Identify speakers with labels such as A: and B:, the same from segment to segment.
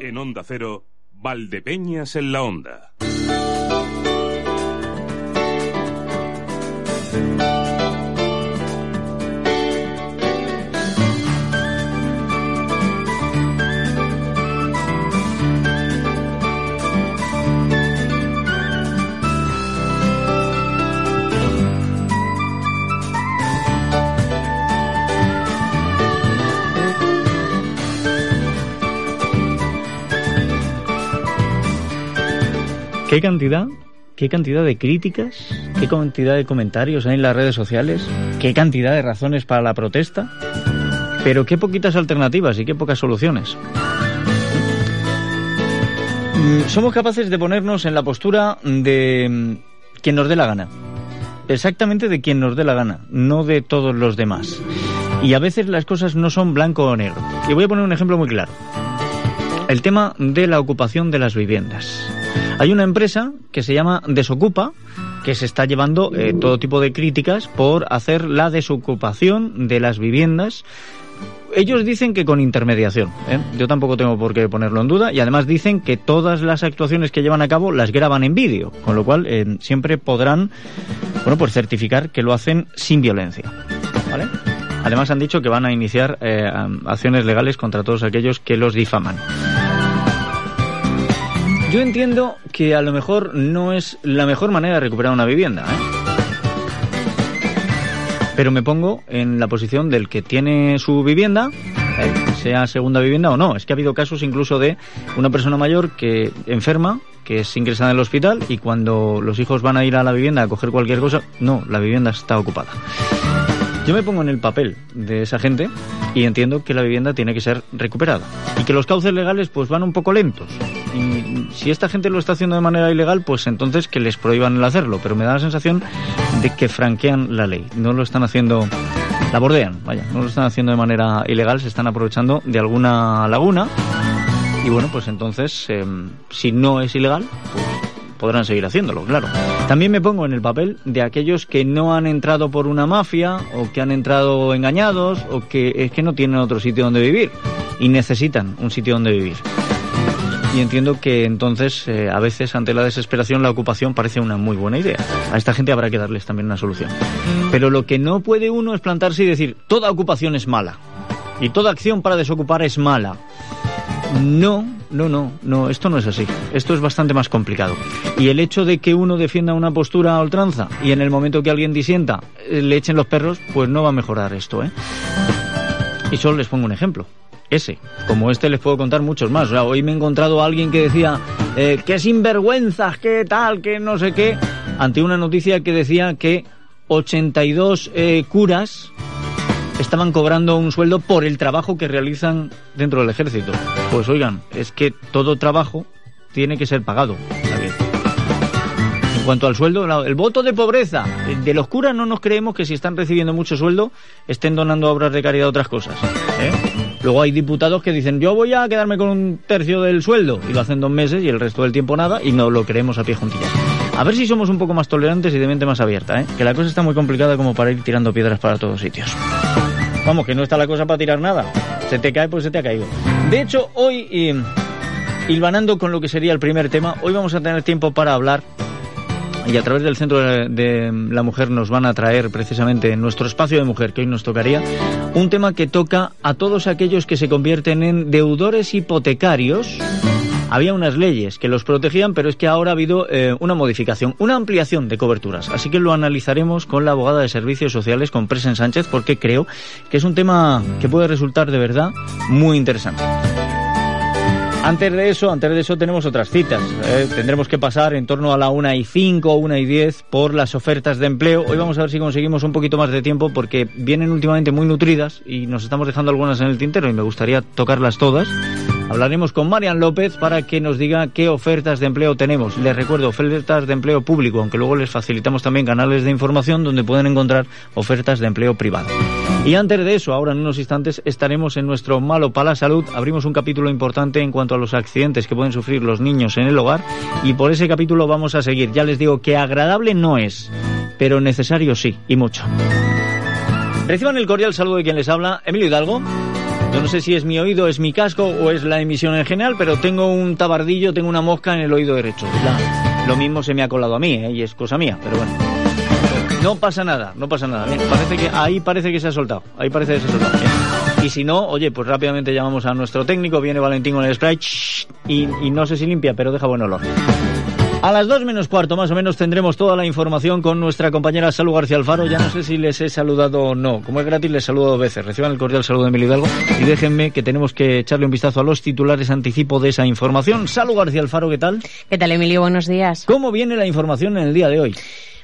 A: En Onda Cero. Valdepeñas en la Onda.
B: ¿Qué cantidad? ¿Qué cantidad de críticas? ¿Qué cantidad de comentarios hay en las redes sociales? ¿Qué cantidad de razones para la protesta? Pero qué poquitas alternativas y qué pocas soluciones. Mm, somos capaces de ponernos en la postura de mm, quien nos dé la gana. Exactamente de quien nos dé la gana, no de todos los demás. Y a veces las cosas no son blanco o negro. Y voy a poner un ejemplo muy claro. El tema de la ocupación de las viviendas. Hay una empresa que se llama Desocupa, que se está llevando eh, todo tipo de críticas por hacer la desocupación de las viviendas ellos dicen que con intermediación. ¿eh? Yo tampoco tengo por qué ponerlo en duda. Y además dicen que todas las actuaciones que llevan a cabo las graban en vídeo. Con lo cual eh, siempre podrán bueno, pues certificar que lo hacen sin violencia. Además han dicho que van a iniciar acciones legales contra todos aquellos que los difaman. Yo entiendo que a lo mejor no es la mejor manera de recuperar una vivienda, ¿eh? Pero me pongo en la posición del que tiene su vivienda, eh, sea segunda vivienda o no. Es que ha habido casos incluso de una persona mayor que enferma, que es ingresada en el hospital y cuando los hijos van a ir a la vivienda a coger cualquier cosa, no, la vivienda está ocupada. Yo me pongo en el papel de esa gente y entiendo que la vivienda tiene que ser recuperada. Y que los cauces legales pues van un poco lentos. Y si esta gente lo está haciendo de manera ilegal, pues entonces que les prohíban el hacerlo, pero me da la sensación de que franquean la ley, no lo están haciendo la bordean, vaya, no lo están haciendo de manera ilegal, se están aprovechando de alguna laguna. Y bueno, pues entonces em, si no es ilegal, pues podrán seguir haciéndolo, claro. También me pongo en el papel de aquellos que no han entrado por una mafia o que han entrado engañados o que es que no tienen otro sitio donde vivir y necesitan un sitio donde vivir. Y entiendo que entonces, eh, a veces, ante la desesperación, la ocupación parece una muy buena idea. A esta gente habrá que darles también una solución. Pero lo que no puede uno es plantarse y decir, toda ocupación es mala. Y toda acción para desocupar es mala. No, no, no, no, esto no es así. Esto es bastante más complicado. Y el hecho de que uno defienda una postura a ultranza y en el momento que alguien disienta eh, le echen los perros, pues no va a mejorar esto, ¿eh? Y solo les pongo un ejemplo. Ese. Como este les puedo contar muchos más. hoy me he encontrado a alguien que decía eh, que sinvergüenzas, que tal, que no sé qué, ante una noticia que decía que 82 eh, curas estaban cobrando un sueldo por el trabajo que realizan dentro del ejército. Pues oigan, es que todo trabajo tiene que ser pagado. En cuanto al sueldo, el voto de pobreza. De los curas no nos creemos que si están recibiendo mucho sueldo estén donando obras de caridad a otras cosas. ¿eh? Luego hay diputados que dicen yo voy a quedarme con un tercio del sueldo y lo hacen dos meses y el resto del tiempo nada y no lo creemos a pie juntillas. A ver si somos un poco más tolerantes y de mente más abierta, ¿eh? que la cosa está muy complicada como para ir tirando piedras para todos sitios. Vamos, que no está la cosa para tirar nada. Se te cae, pues se te ha caído. De hecho, hoy, hilvanando con lo que sería el primer tema, hoy vamos a tener tiempo para hablar y a través del Centro de, la Mujer nos van a traer precisamente en nuestro espacio de mujer, que hoy nos tocaría, un tema que toca a todos aquellos que se convierten en deudores hipotecarios había unas leyes que los protegían, pero es que ahora ha habido eh, una modificación, una ampliación de coberturas. Así que lo analizaremos con la abogada de Servicios Sociales, con Presen Sánchez, porque creo que es un tema que puede resultar de verdad muy interesante. Antes de eso, antes de eso tenemos otras citas. Eh, tendremos que pasar en torno a la 1 y 5 o 1 y 10 por las ofertas de empleo. Hoy vamos a ver si conseguimos un poquito más de tiempo porque vienen últimamente muy nutridas y nos estamos dejando algunas en el tintero y me gustaría tocarlas todas Hablaremos con Marian López para que nos diga qué ofertas de empleo tenemos. Les recuerdo, ofertas de empleo público, aunque luego les facilitamos también canales de información donde pueden encontrar ofertas de empleo privado. Y antes de eso, ahora en unos instantes estaremos en nuestro Malo para la Salud. Abrimos un capítulo importante en cuanto a los accidentes que pueden sufrir los niños en el hogar y por ese capítulo vamos a seguir. Ya les digo que agradable no es, pero necesario sí, y mucho. Reciban el cordial saludo de quien les habla, Emilio Hidalgo. No sé si es mi oído, es mi casco o es la emisión en general, pero tengo un tabardillo, tengo una mosca en el oído derecho. lo mismo se me ha colado a mí, ¿eh? y es cosa mía, pero bueno. No pasa nada, no pasa nada. parece que ahí parece que se ha soltado, ahí parece que se ha soltado. Y si no, oye, pues rápidamente llamamos a nuestro técnico, viene Valentín con el spray y no sé si limpia, pero deja buen olor. A las dos menos cuarto más o menos tendremos toda la información con nuestra compañera Salud García Alfaro. Ya no sé si les he saludado o no. Como es gratis, les saludo dos veces. Reciban el cordial saludo de Emilio Hidalgo y déjenme que tenemos que echarle un vistazo a los titulares anticipo de esa información. Salud García Alfaro, ¿qué tal?
C: ¿Qué tal, Emilio? Buenos días.
B: ¿Cómo viene la información en el día de hoy?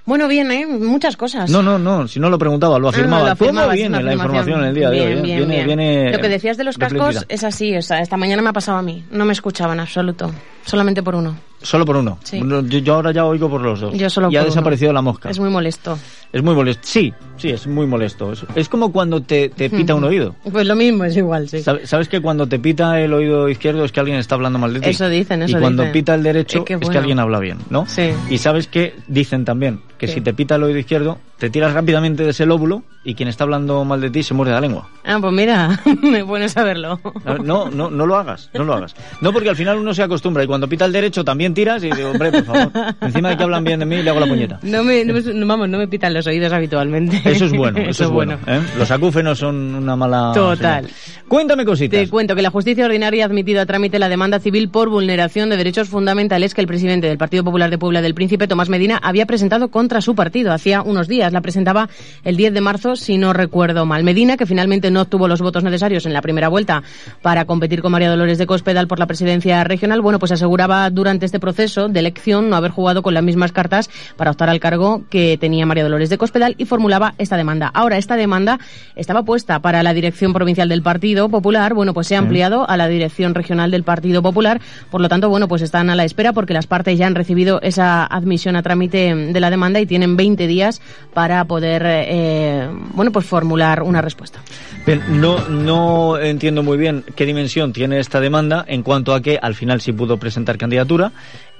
C: Bueno, bien, ¿eh? Muchas cosas.
B: No, no, no, si no lo preguntaba, lo afirmaba.
C: Ah,
B: ¿Cómo viene la información en el día de hoy?
C: Bien, viene, viene lo que decías de los cascos es así, o sea, esta mañana me ha pasado a mí. No me escuchaban en absoluto, solamente por uno.
B: Solo por uno.
C: Sí.
B: Yo, ahora ya oigo por los dos.
C: Yo solo
B: y ha desaparecido la mosca.
C: Es muy molesto.
B: Es muy molesto. Sí, sí, es muy molesto. Es, como cuando te, pita un oído.
C: Pues lo mismo, es igual, sí.
B: ¿Sabes que cuando te pita el oído izquierdo es que alguien está hablando mal de ti?
C: Eso dicen, eso
B: Y cuando pita el derecho es que, alguien habla bien, ¿no?
C: Sí.
B: Y sabes que dicen también que si te pita el oído izquierdo, te tiras rápidamente de ese lóbulo y quien está hablando mal de ti se muerde la lengua.
C: Ah, pues mira, me bueno saberlo.
B: No, no, no lo hagas, no lo hagas. No, porque al final uno se acostumbra y cuando pita el derecho también tiras y digo, hombre, por favor. Encima de que hablan bien de mí, le hago la puñeta.
C: No me, no, vamos, no me pitan los oídos habitualmente.
B: Eso es bueno, eso, es bueno. ¿eh? Los acúfenos son una mala.
C: Total.
B: Cuéntame cositas.
C: Te cuento que la justicia ordinaria ha admitido a trámite la demanda civil por vulneración de derechos fundamentales que el presidente del Partido Popular de Puebla del Príncipe, Tomás Medina, había presentado contra su partido. Hacía unos días la presentaba el 10 de marzo, si no recuerdo mal. Medina, que finalmente no obtuvo los votos necesarios en la primera vuelta para competir con María Dolores de Cospedal por la presidencia regional, bueno, pues aseguraba durante este proceso de elección no haber jugado con las mismas cartas para optar al cargo que tenía María Dolores de Cospedal y formulaba esta demanda. Ahora, esta demanda estaba puesta para la dirección provincial del Partido Popular, bueno, pues se ha ampliado a la dirección regional del Partido Popular, por lo tanto, bueno, pues están a la espera porque las partes ya han recibido esa admisión a trámite de la demanda y tienen 20 días para poder, eh, bueno, pues formular una respuesta.
B: Bien, no, no entiendo muy bien qué dimensión tiene esta demanda en cuanto a que al final sí pudo presentar candidatura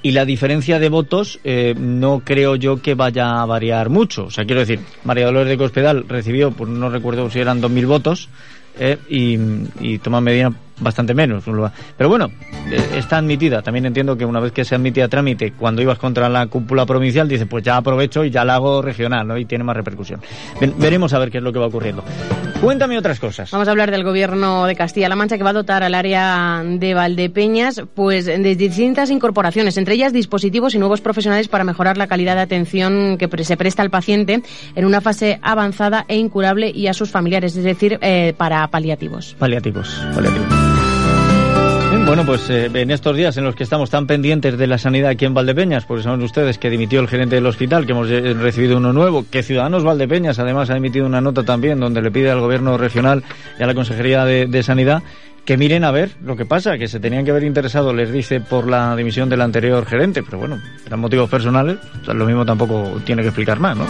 B: y la diferencia de votos eh, no creo yo que vaya a variar mucho. O sea, quiero decir, María Dolores de Cospedal recibió, pues no recuerdo si eran 2.000 votos, eh, y, y Tomás bastante menos. Pero bueno, eh, está admitida. También entiendo que una vez que se admite a trámite, cuando ibas contra la cúpula provincial, dice, pues ya aprovecho y ya la hago regional, ¿no? Y tiene más repercusión. veremos a ver qué es lo que va ocurriendo. Cuéntame otras cosas.
C: Vamos a hablar del gobierno de Castilla-La Mancha que va a dotar al área de Valdepeñas pues de distintas incorporaciones, entre ellas dispositivos y nuevos profesionales para mejorar la calidad de atención que se presta al paciente en una fase avanzada e incurable y a sus familiares, es decir, eh, para paliativos.
B: Paliativos, paliativos. Bueno, pues eh, en estos días en los que estamos tan pendientes de la sanidad aquí en Valdepeñas, porque saben ustedes que dimitió el gerente del hospital, que hemos eh, recibido uno nuevo, que Ciudadanos Valdepeñas además ha emitido una nota también donde le pide al gobierno regional y a la Consejería de, Sanidad que miren a ver lo que pasa, que se tenían que haber interesado, les dice, por la dimisión del anterior gerente, pero bueno, eran motivos personales, lo mismo tampoco tiene que explicar más, ¿no?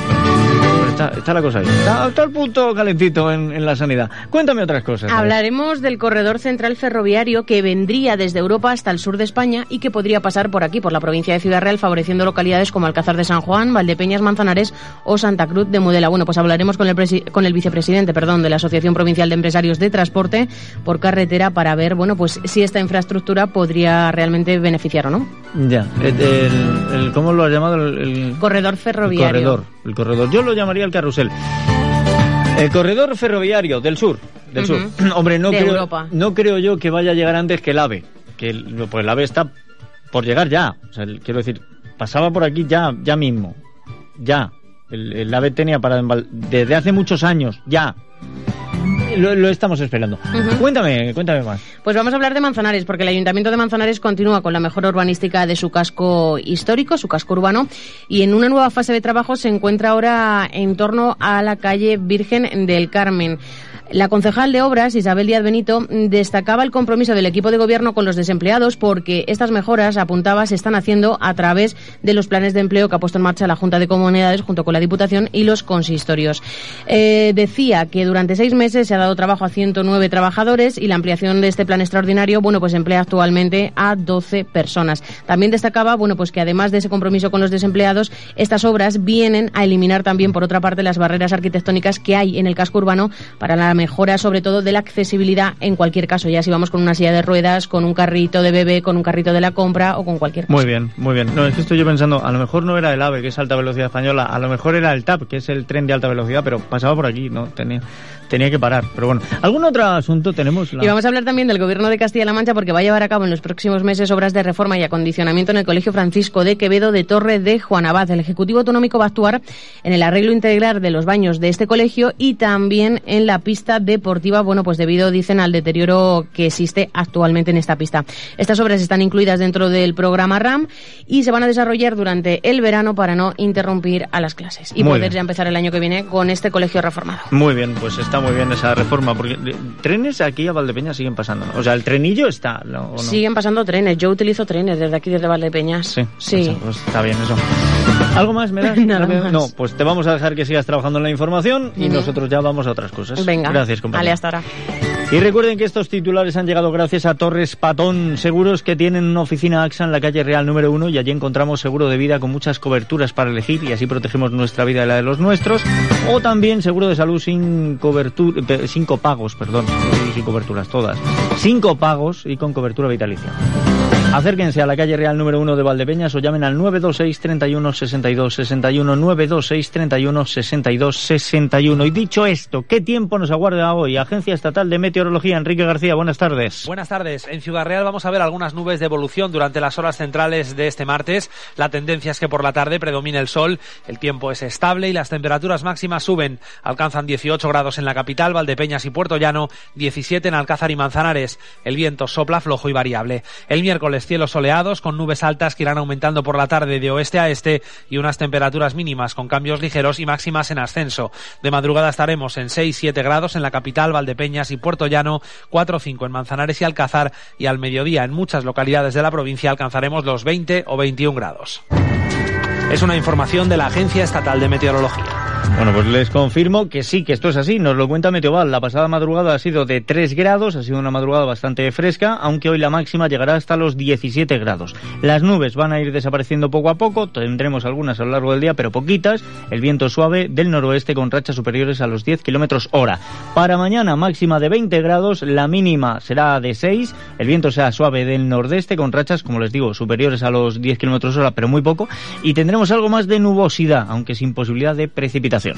B: Está, la cosa ahí. Está, el punto calentito en, la sanidad. Cuéntame otras cosas.
C: Hablaremos del corredor central ferroviario que vendría desde Europa hasta el sur de España y que podría pasar por aquí, por la provincia de Ciudad Real, favoreciendo localidades como Alcázar de San Juan, Valdepeñas, Manzanares o Santa Cruz de Mudela. Bueno, pues hablaremos con el, con el vicepresidente perdón, de la Asociación Provincial de Empresarios de Transporte por carretera para ver, bueno, pues si esta infraestructura podría realmente beneficiar o no.
B: Ya, el, ¿cómo lo has llamado? El,
C: corredor ferroviario.
B: El corredor, el corredor. Yo lo llamaría el carrusel. El corredor ferroviario del sur, del sur. Hombre, no creo, no creo yo que vaya a llegar antes que el AVE, que pues el AVE está por llegar ya. O sea, quiero decir, pasaba por aquí ya, ya mismo, ya. El, AVE tenía para desde hace muchos años, ya. Lo, estamos esperando. Cuéntame, cuéntame más.
C: Pues vamos a hablar de Manzanares, porque el Ayuntamiento de Manzanares continúa con la mejora urbanística de su casco histórico, su casco urbano, y en una nueva fase de trabajo se encuentra ahora en torno a la calle Virgen del Carmen. La concejal de Obras, Isabel Díaz Benito, destacaba el compromiso del equipo de gobierno con los desempleados porque estas mejoras, apuntaba, se están haciendo a través de los planes de empleo que ha puesto en marcha la Junta de Comunidades junto con la Diputación y los consistorios. Eh, decía que durante seis meses se ha dado trabajo a 109 trabajadores y la ampliación de este plan extraordinario, bueno, pues emplea actualmente a 12 personas. También destacaba, bueno, pues que además de ese compromiso con los desempleados, estas obras vienen a eliminar también, por otra parte, las barreras arquitectónicas que hay en el casco urbano para la mejora sobre todo de la accesibilidad en cualquier caso, ya si vamos con una silla de ruedas, con un carrito de bebé, con un carrito de la compra o con cualquier cosa.
B: Muy bien, muy bien. No, es que estoy yo pensando, a lo mejor no era el AVE, que es alta velocidad española, a lo mejor era el TAP, que es el tren de alta velocidad, pero pasaba por aquí, ¿no? Tenía tenía que parar. Pero bueno, ¿algún otro asunto tenemos?
C: Y vamos a hablar también del Gobierno de Castilla-La Mancha porque va a llevar a cabo en los próximos meses obras de reforma y acondicionamiento en el Colegio Francisco de Quevedo de Torre de Juan Abad. El Ejecutivo Autonómico va a actuar en el arreglo integral de los baños de este colegio y también en la pista deportiva, bueno, pues debido, dicen, al deterioro que existe actualmente en esta pista. Estas obras están incluidas dentro del programa RAM y se van a desarrollar durante el verano para no interrumpir a las clases y poder ya empezar el año que viene con este colegio reformado.
B: Muy bien, pues está muy bien esa reforma, porque trenes aquí a Valdepeñas siguen pasando, O sea, el trenillo está, ¿no?
C: Siguen pasando trenes, yo utilizo trenes desde aquí, desde Valdepeñas.
B: Sí, sí. Pues, pues está bien eso. ¿Algo más me das? No, pues te vamos a dejar que sigas trabajando en la información y nosotros ya vamos a otras cosas.
C: Venga.
B: Gracias, compañero.
C: Vale, hasta ahora.
B: Y recuerden que estos titulares han llegado gracias a Torres Patón Seguros, que tienen una oficina AXA en la calle Real número uno y allí encontramos seguro de vida con muchas coberturas para elegir y así protegemos nuestra vida y la de los nuestros. O también seguro de salud sin cobertura, sin copagos, perdón, sin coberturas todas. Cinco pagos y con cobertura vitalicia. Acérquense a la calle Real número 1 de Valdepeñas o llamen al 926 31 62 61 926 31 62 61. Y dicho esto, ¿qué tiempo nos aguarda hoy? Agencia Estatal de Meteorología, Enrique García, buenas tardes.
D: Buenas tardes. En Ciudad Real vamos a ver algunas nubes de evolución durante las horas centrales de este martes. La tendencia es que por la tarde predomina el sol, el tiempo es estable y las temperaturas máximas suben. Alcanzan 18 grados en la capital, Valdepeñas y Puerto Llano, 17 en Alcázar y Manzanares. El viento sopla flojo y variable. El miércoles cielos soleados con nubes altas que irán aumentando por la tarde de oeste a este y unas temperaturas mínimas con cambios ligeros y máximas en ascenso. De madrugada estaremos en 6-7 grados en la capital, Valdepeñas y Puerto Llano, 4-5 en Manzanares y Alcázar y al mediodía en muchas localidades de la provincia alcanzaremos los 20 o 21 grados. Es una información de la Agencia Estatal de Meteorología.
B: Bueno, pues les confirmo que sí, que esto es así. Nos lo cuenta Meteoval. La pasada madrugada ha sido de 3 grados, ha sido una madrugada bastante fresca, aunque hoy la máxima llegará hasta los 17 grados. Las nubes van a ir desapareciendo poco a poco, tendremos algunas a lo largo del día, pero poquitas. El viento suave del noroeste con rachas superiores a los 10 kilómetros hora. Para mañana, máxima de 20 grados, la mínima será de 6. El viento será suave del nordeste con rachas, como les digo, superiores a los 10 kilómetros hora, pero muy poco. Y tendremos algo más de nubosidad, aunque sin posibilidad de precipitación.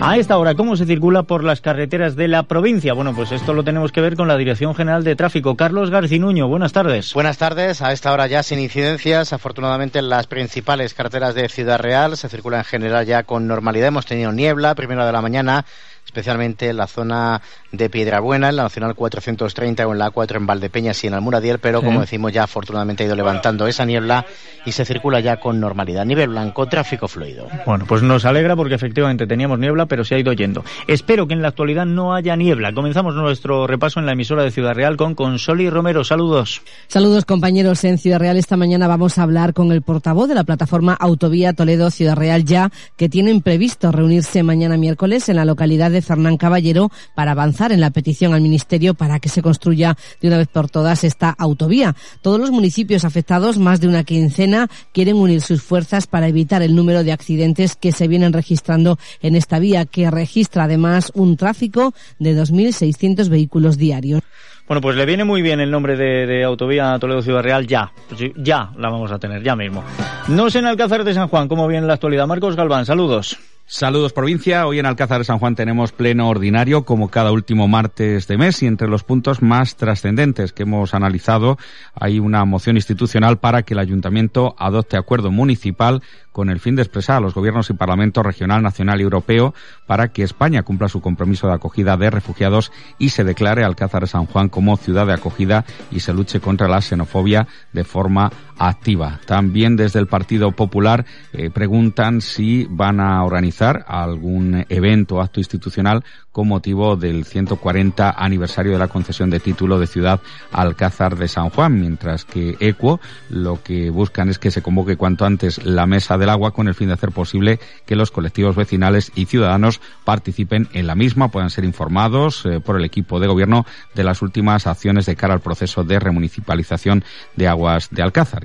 B: A esta hora, ¿cómo se circula por las carreteras de la provincia? Bueno, pues esto lo tenemos que ver con la Dirección General de Tráfico. Carlos Garcinuño, buenas tardes.
E: Buenas tardes. A esta hora ya sin incidencias. Afortunadamente en las principales carreteras de Ciudad Real se circula en general ya con normalidad. Hemos tenido niebla, primera de la mañana especialmente en la zona de Piedrabuena, en la Nacional 430 o en la A4 en Valdepeñas y en Almuradiel, pero como decimos ya afortunadamente ha ido levantando esa niebla y se circula ya con normalidad. Nivel blanco, tráfico fluido.
B: Bueno, pues nos alegra porque efectivamente teníamos niebla, pero se ha ido yendo. Espero que en la actualidad no haya niebla. Comenzamos nuestro repaso en la emisora de Ciudad Real con Consoli Romero. Saludos.
F: Saludos compañeros en Ciudad Real. Esta mañana vamos a hablar con el portavoz de la plataforma Autovía Toledo Ciudad Real ya, que tienen previsto reunirse mañana miércoles en la localidad de Fernán Caballero para avanzar en la petición al Ministerio para que se construya de una vez por todas esta autovía. Todos los municipios afectados, más de una quincena, quieren unir sus fuerzas para evitar el número de accidentes que se vienen registrando en esta vía, que registra además un tráfico de 2.600 vehículos diarios.
B: Bueno, pues le viene muy bien el nombre de, Autovía Toledo Ciudad Real, ya. Pues ya la vamos a tener, ya mismo. No sé en Alcázar de San Juan cómo viene la actualidad. Marcos Galván, saludos.
G: Saludos provincia, hoy en Alcázar de San Juan tenemos pleno ordinario como cada último martes de mes y entre los puntos más trascendentes que hemos analizado hay una moción institucional para que el ayuntamiento adopte acuerdo municipal con el fin de expresar a los gobiernos y parlamentos regional, nacional y europeo para que España cumpla su compromiso de acogida de refugiados y se declare Alcázar de San Juan como ciudad de acogida y se luche contra la xenofobia de forma activa. También desde el Partido Popular eh, preguntan si van a organizar algún evento o acto institucional con motivo del 140 aniversario de la concesión de título de ciudad Alcázar de San Juan, mientras que ECUO lo que buscan es que se convoque cuanto antes la mesa del agua con el fin de hacer posible que los colectivos vecinales y ciudadanos participen en la misma, puedan ser informados eh, por el equipo de gobierno de las últimas acciones de cara al proceso de remunicipalización de aguas de Alcázar.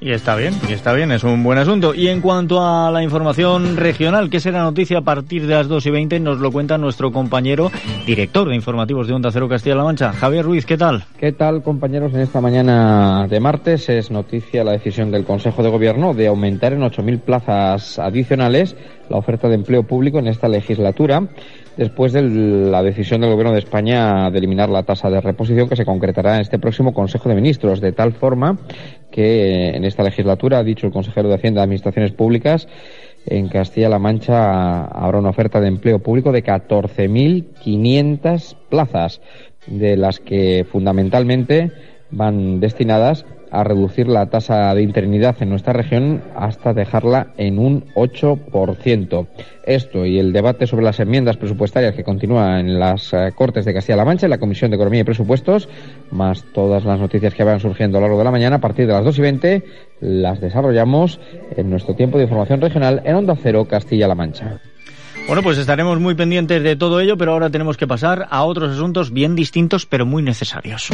B: Y está bien, y está bien, es un buen asunto. Y en cuanto a la información regional, que será noticia a partir de las 2 y 20, nos lo cuenta nuestro director de informativos de Onda Cero Castilla-La Mancha, Javier Ruiz, ¿qué tal?
H: ¿Qué tal, compañeros? En esta mañana de martes es noticia la decisión del Consejo de Gobierno de aumentar en 8.000 plazas adicionales la oferta de empleo público en esta legislatura después de la decisión del Gobierno de España de eliminar la tasa de reposición que se concretará en este próximo Consejo de Ministros, de tal forma que en esta legislatura, ha dicho el consejero de Hacienda de Administraciones Públicas, en Castilla-La Mancha habrá una oferta de empleo público de 14.500 plazas, de las que fundamentalmente van destinadas a reducir la tasa de interinidad en nuestra región hasta dejarla en un 8%. Esto y el debate sobre las enmiendas presupuestarias que continúa en las eh, Cortes de Castilla-La Mancha, en la Comisión de Economía y Presupuestos, más todas las noticias que van surgiendo a lo largo de la mañana, a partir de las 2 y 20, las desarrollamos en nuestro tiempo de información regional en Onda Cero, Castilla-La Mancha.
B: Bueno, pues estaremos muy pendientes de todo ello, pero ahora tenemos que pasar a otros asuntos bien distintos, pero muy necesarios.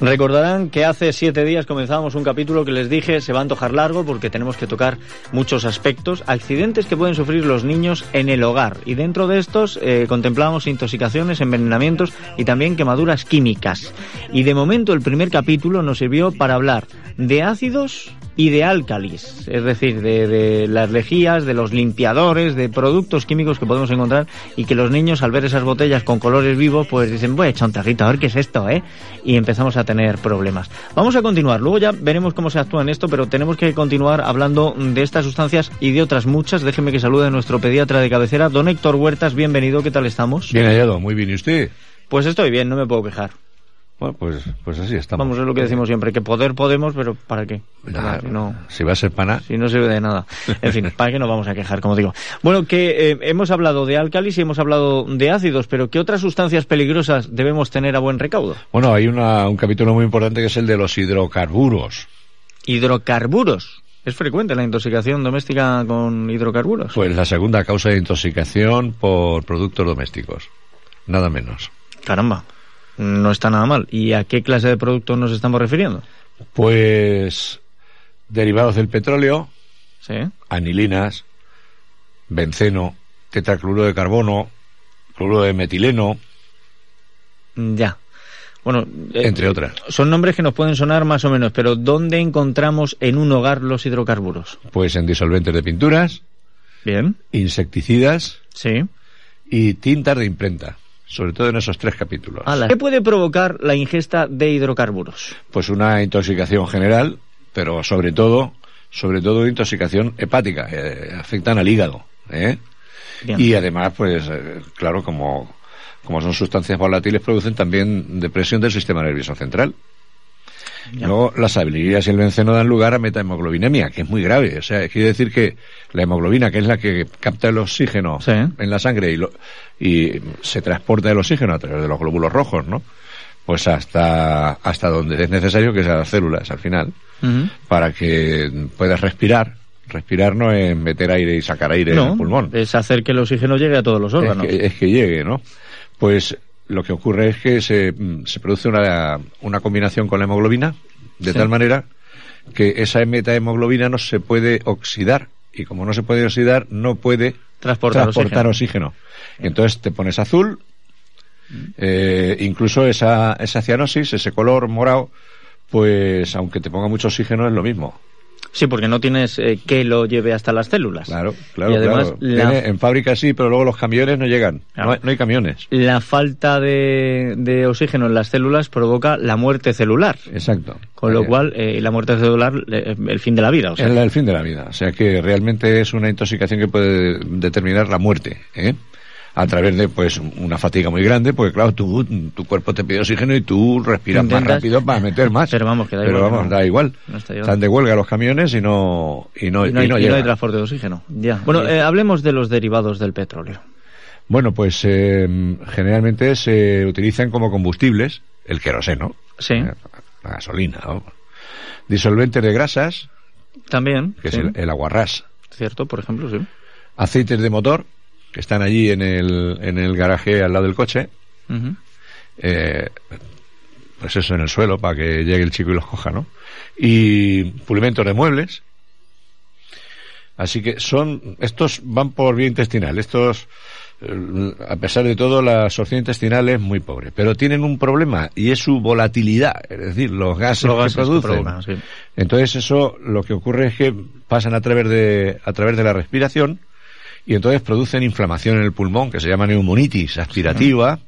B: Recordarán que hace siete días comenzábamos un capítulo que les dije se va a antojar largo porque tenemos que tocar muchos aspectos, accidentes que pueden sufrir los niños en el hogar. Y dentro de estos eh, contemplamos intoxicaciones, envenenamientos y también quemaduras químicas. Y de momento el primer capítulo nos sirvió para hablar de ácidos y de álcalis, es decir, de, las lejías, de los limpiadores, de productos químicos que podemos encontrar y que los niños al ver esas botellas con colores vivos pues dicen, voy a echar un a ver qué es esto, ¿eh? Y empezamos a tener problemas. Vamos a continuar, luego ya veremos cómo se actúa en esto, pero tenemos que continuar hablando de estas sustancias y de otras muchas. Déjeme que salude a nuestro pediatra de cabecera, don Héctor Huertas, bienvenido, ¿qué tal estamos?
I: Bien hallado, muy bien, ¿y usted?
B: Pues estoy bien, no me puedo quejar.
I: Bueno, pues, pues así estamos.
B: Vamos, es lo que decimos siempre, que poder podemos, pero ¿para qué?
I: no, si va a ser pana.
B: Si no sirve de nada. En fin, ¿para qué nos vamos a quejar, como digo? Bueno, que eh, hemos hablado de álcalis y hemos hablado de ácidos, pero ¿qué otras sustancias peligrosas debemos tener a buen recaudo?
I: Bueno, hay una, un capítulo muy importante que es el de los hidrocarburos.
B: ¿Hidrocarburos? ¿Es frecuente la intoxicación doméstica con hidrocarburos?
I: Pues la segunda causa de intoxicación por productos domésticos. Nada menos.
B: Caramba no está nada mal. ¿Y a qué clase de productos nos estamos refiriendo?
I: Pues derivados del petróleo,
B: ¿Sí?
I: anilinas, benceno, tetracloruro de carbono, cloruro de metileno.
B: Ya. Bueno,
I: eh, entre otras.
B: Son nombres que nos pueden sonar más o menos, pero ¿dónde encontramos en un hogar los hidrocarburos?
I: Pues en disolventes de pinturas.
B: Bien.
I: Insecticidas.
B: Sí.
I: Y tintas de imprenta sobre todo en esos tres capítulos.
B: ¿Qué puede provocar la ingesta de hidrocarburos?
I: Pues una intoxicación general, pero sobre todo, sobre todo intoxicación hepática, eh, afectan al hígado, ¿eh? Y además, pues, eh, claro, como, como son sustancias volátiles, producen también depresión del sistema nervioso central. Luego, las habilidades y el benceno dan lugar a metahemoglobinemia, que es muy grave. O sea, quiere decir que la hemoglobina, que es la que capta el oxígeno en la sangre y, y se transporta el oxígeno a través de los glóbulos rojos, ¿no? Pues hasta, hasta donde es necesario que sean las células al final, para que puedas respirar. Respirar no es meter aire y sacar aire en el pulmón.
B: Es hacer que el oxígeno llegue a todos los órganos.
I: Es que, es que llegue, ¿no? Pues lo que ocurre es que se, se produce una, una, combinación con la hemoglobina de tal manera que esa metahemoglobina no se puede oxidar y como no se puede oxidar no puede
B: transportar,
I: oxígeno. Entonces te pones azul, eh, incluso esa, esa cianosis, ese color morado, pues aunque te ponga mucho oxígeno es lo mismo.
B: Sí, porque no tienes eh, que lo lleve hasta las células.
I: Claro, claro,
B: Y además,
I: claro.
B: la-
I: Tiene- en fábrica sí, pero luego los camiones no llegan. No, hay, no hay camiones.
B: La falta de, de oxígeno en las células provoca la muerte celular.
I: Exacto.
B: Con lo cual, eh, la muerte celular, eh, el fin de la vida. O sea,
I: es la- el fin de la vida. O sea que realmente es una intoxicación que puede determinar la muerte, ¿eh? A través de pues una fatiga muy grande, porque claro, tu, tu cuerpo te pide oxígeno y tú respiras más rápido para meter más.
B: Pero vamos, que da
I: Pero
B: igual,
I: vamos,
B: no.
I: da igual.
B: No está.
I: Están de huelga los camiones y no, y no,
B: y no hay,
I: y no
B: y hay transporte de oxígeno. Ya. Bueno, eh, hablemos de los derivados del petróleo.
I: Bueno, pues eh, generalmente se utilizan como combustibles el queroseno,
B: Sí.
I: eh, la gasolina, ¿no? disolventes de grasas,
B: También.
I: que
B: sí.
I: es el, el aguarrás,
B: Cierto, por ejemplo, sí.
I: aceites de motor, que están allí en el, en el garaje al lado del coche, eh, pues eso en el suelo para que llegue el chico y los coja, ¿no? Y pulimentos de muebles. Así que son, estos van por vía intestinal, estos, eh, a pesar de todo, la absorción intestinal es muy pobre, pero tienen un problema y es su volatilidad, es decir, los gases,
B: Los gases
I: que producen.
B: sí.
I: Entonces eso, lo que ocurre es que pasan a través de, a través de la respiración y entonces producen inflamación en el pulmón, que se llama neumonitis aspirativa,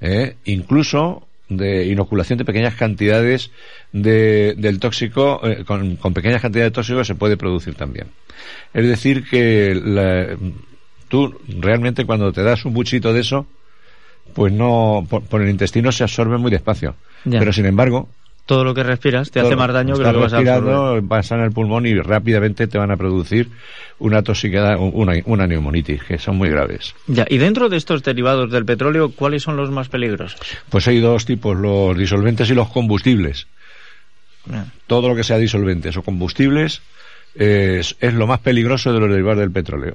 I: ¿eh? incluso de inoculación de pequeñas cantidades de, del tóxico, eh, con, con pequeñas cantidades de tóxico se puede producir también. Es decir, que la- tú realmente cuando te das un buchito de eso, pues no, por, por el intestino se absorbe muy despacio.
B: Ya.
I: Pero sin embargo,
B: Todo lo que respiras te hace más daño que lo que vas a
I: respirando, pasan al pulmón y rápidamente te van a producir una toxicidad, una, una neumonitis, que son muy graves.
B: Ya, y dentro de estos derivados del petróleo, ¿cuáles son los más peligrosos?
I: Pues hay dos tipos, los disolventes y los combustibles. Todo lo que sea disolventes o combustibles es, es lo más peligroso de los derivados del petróleo.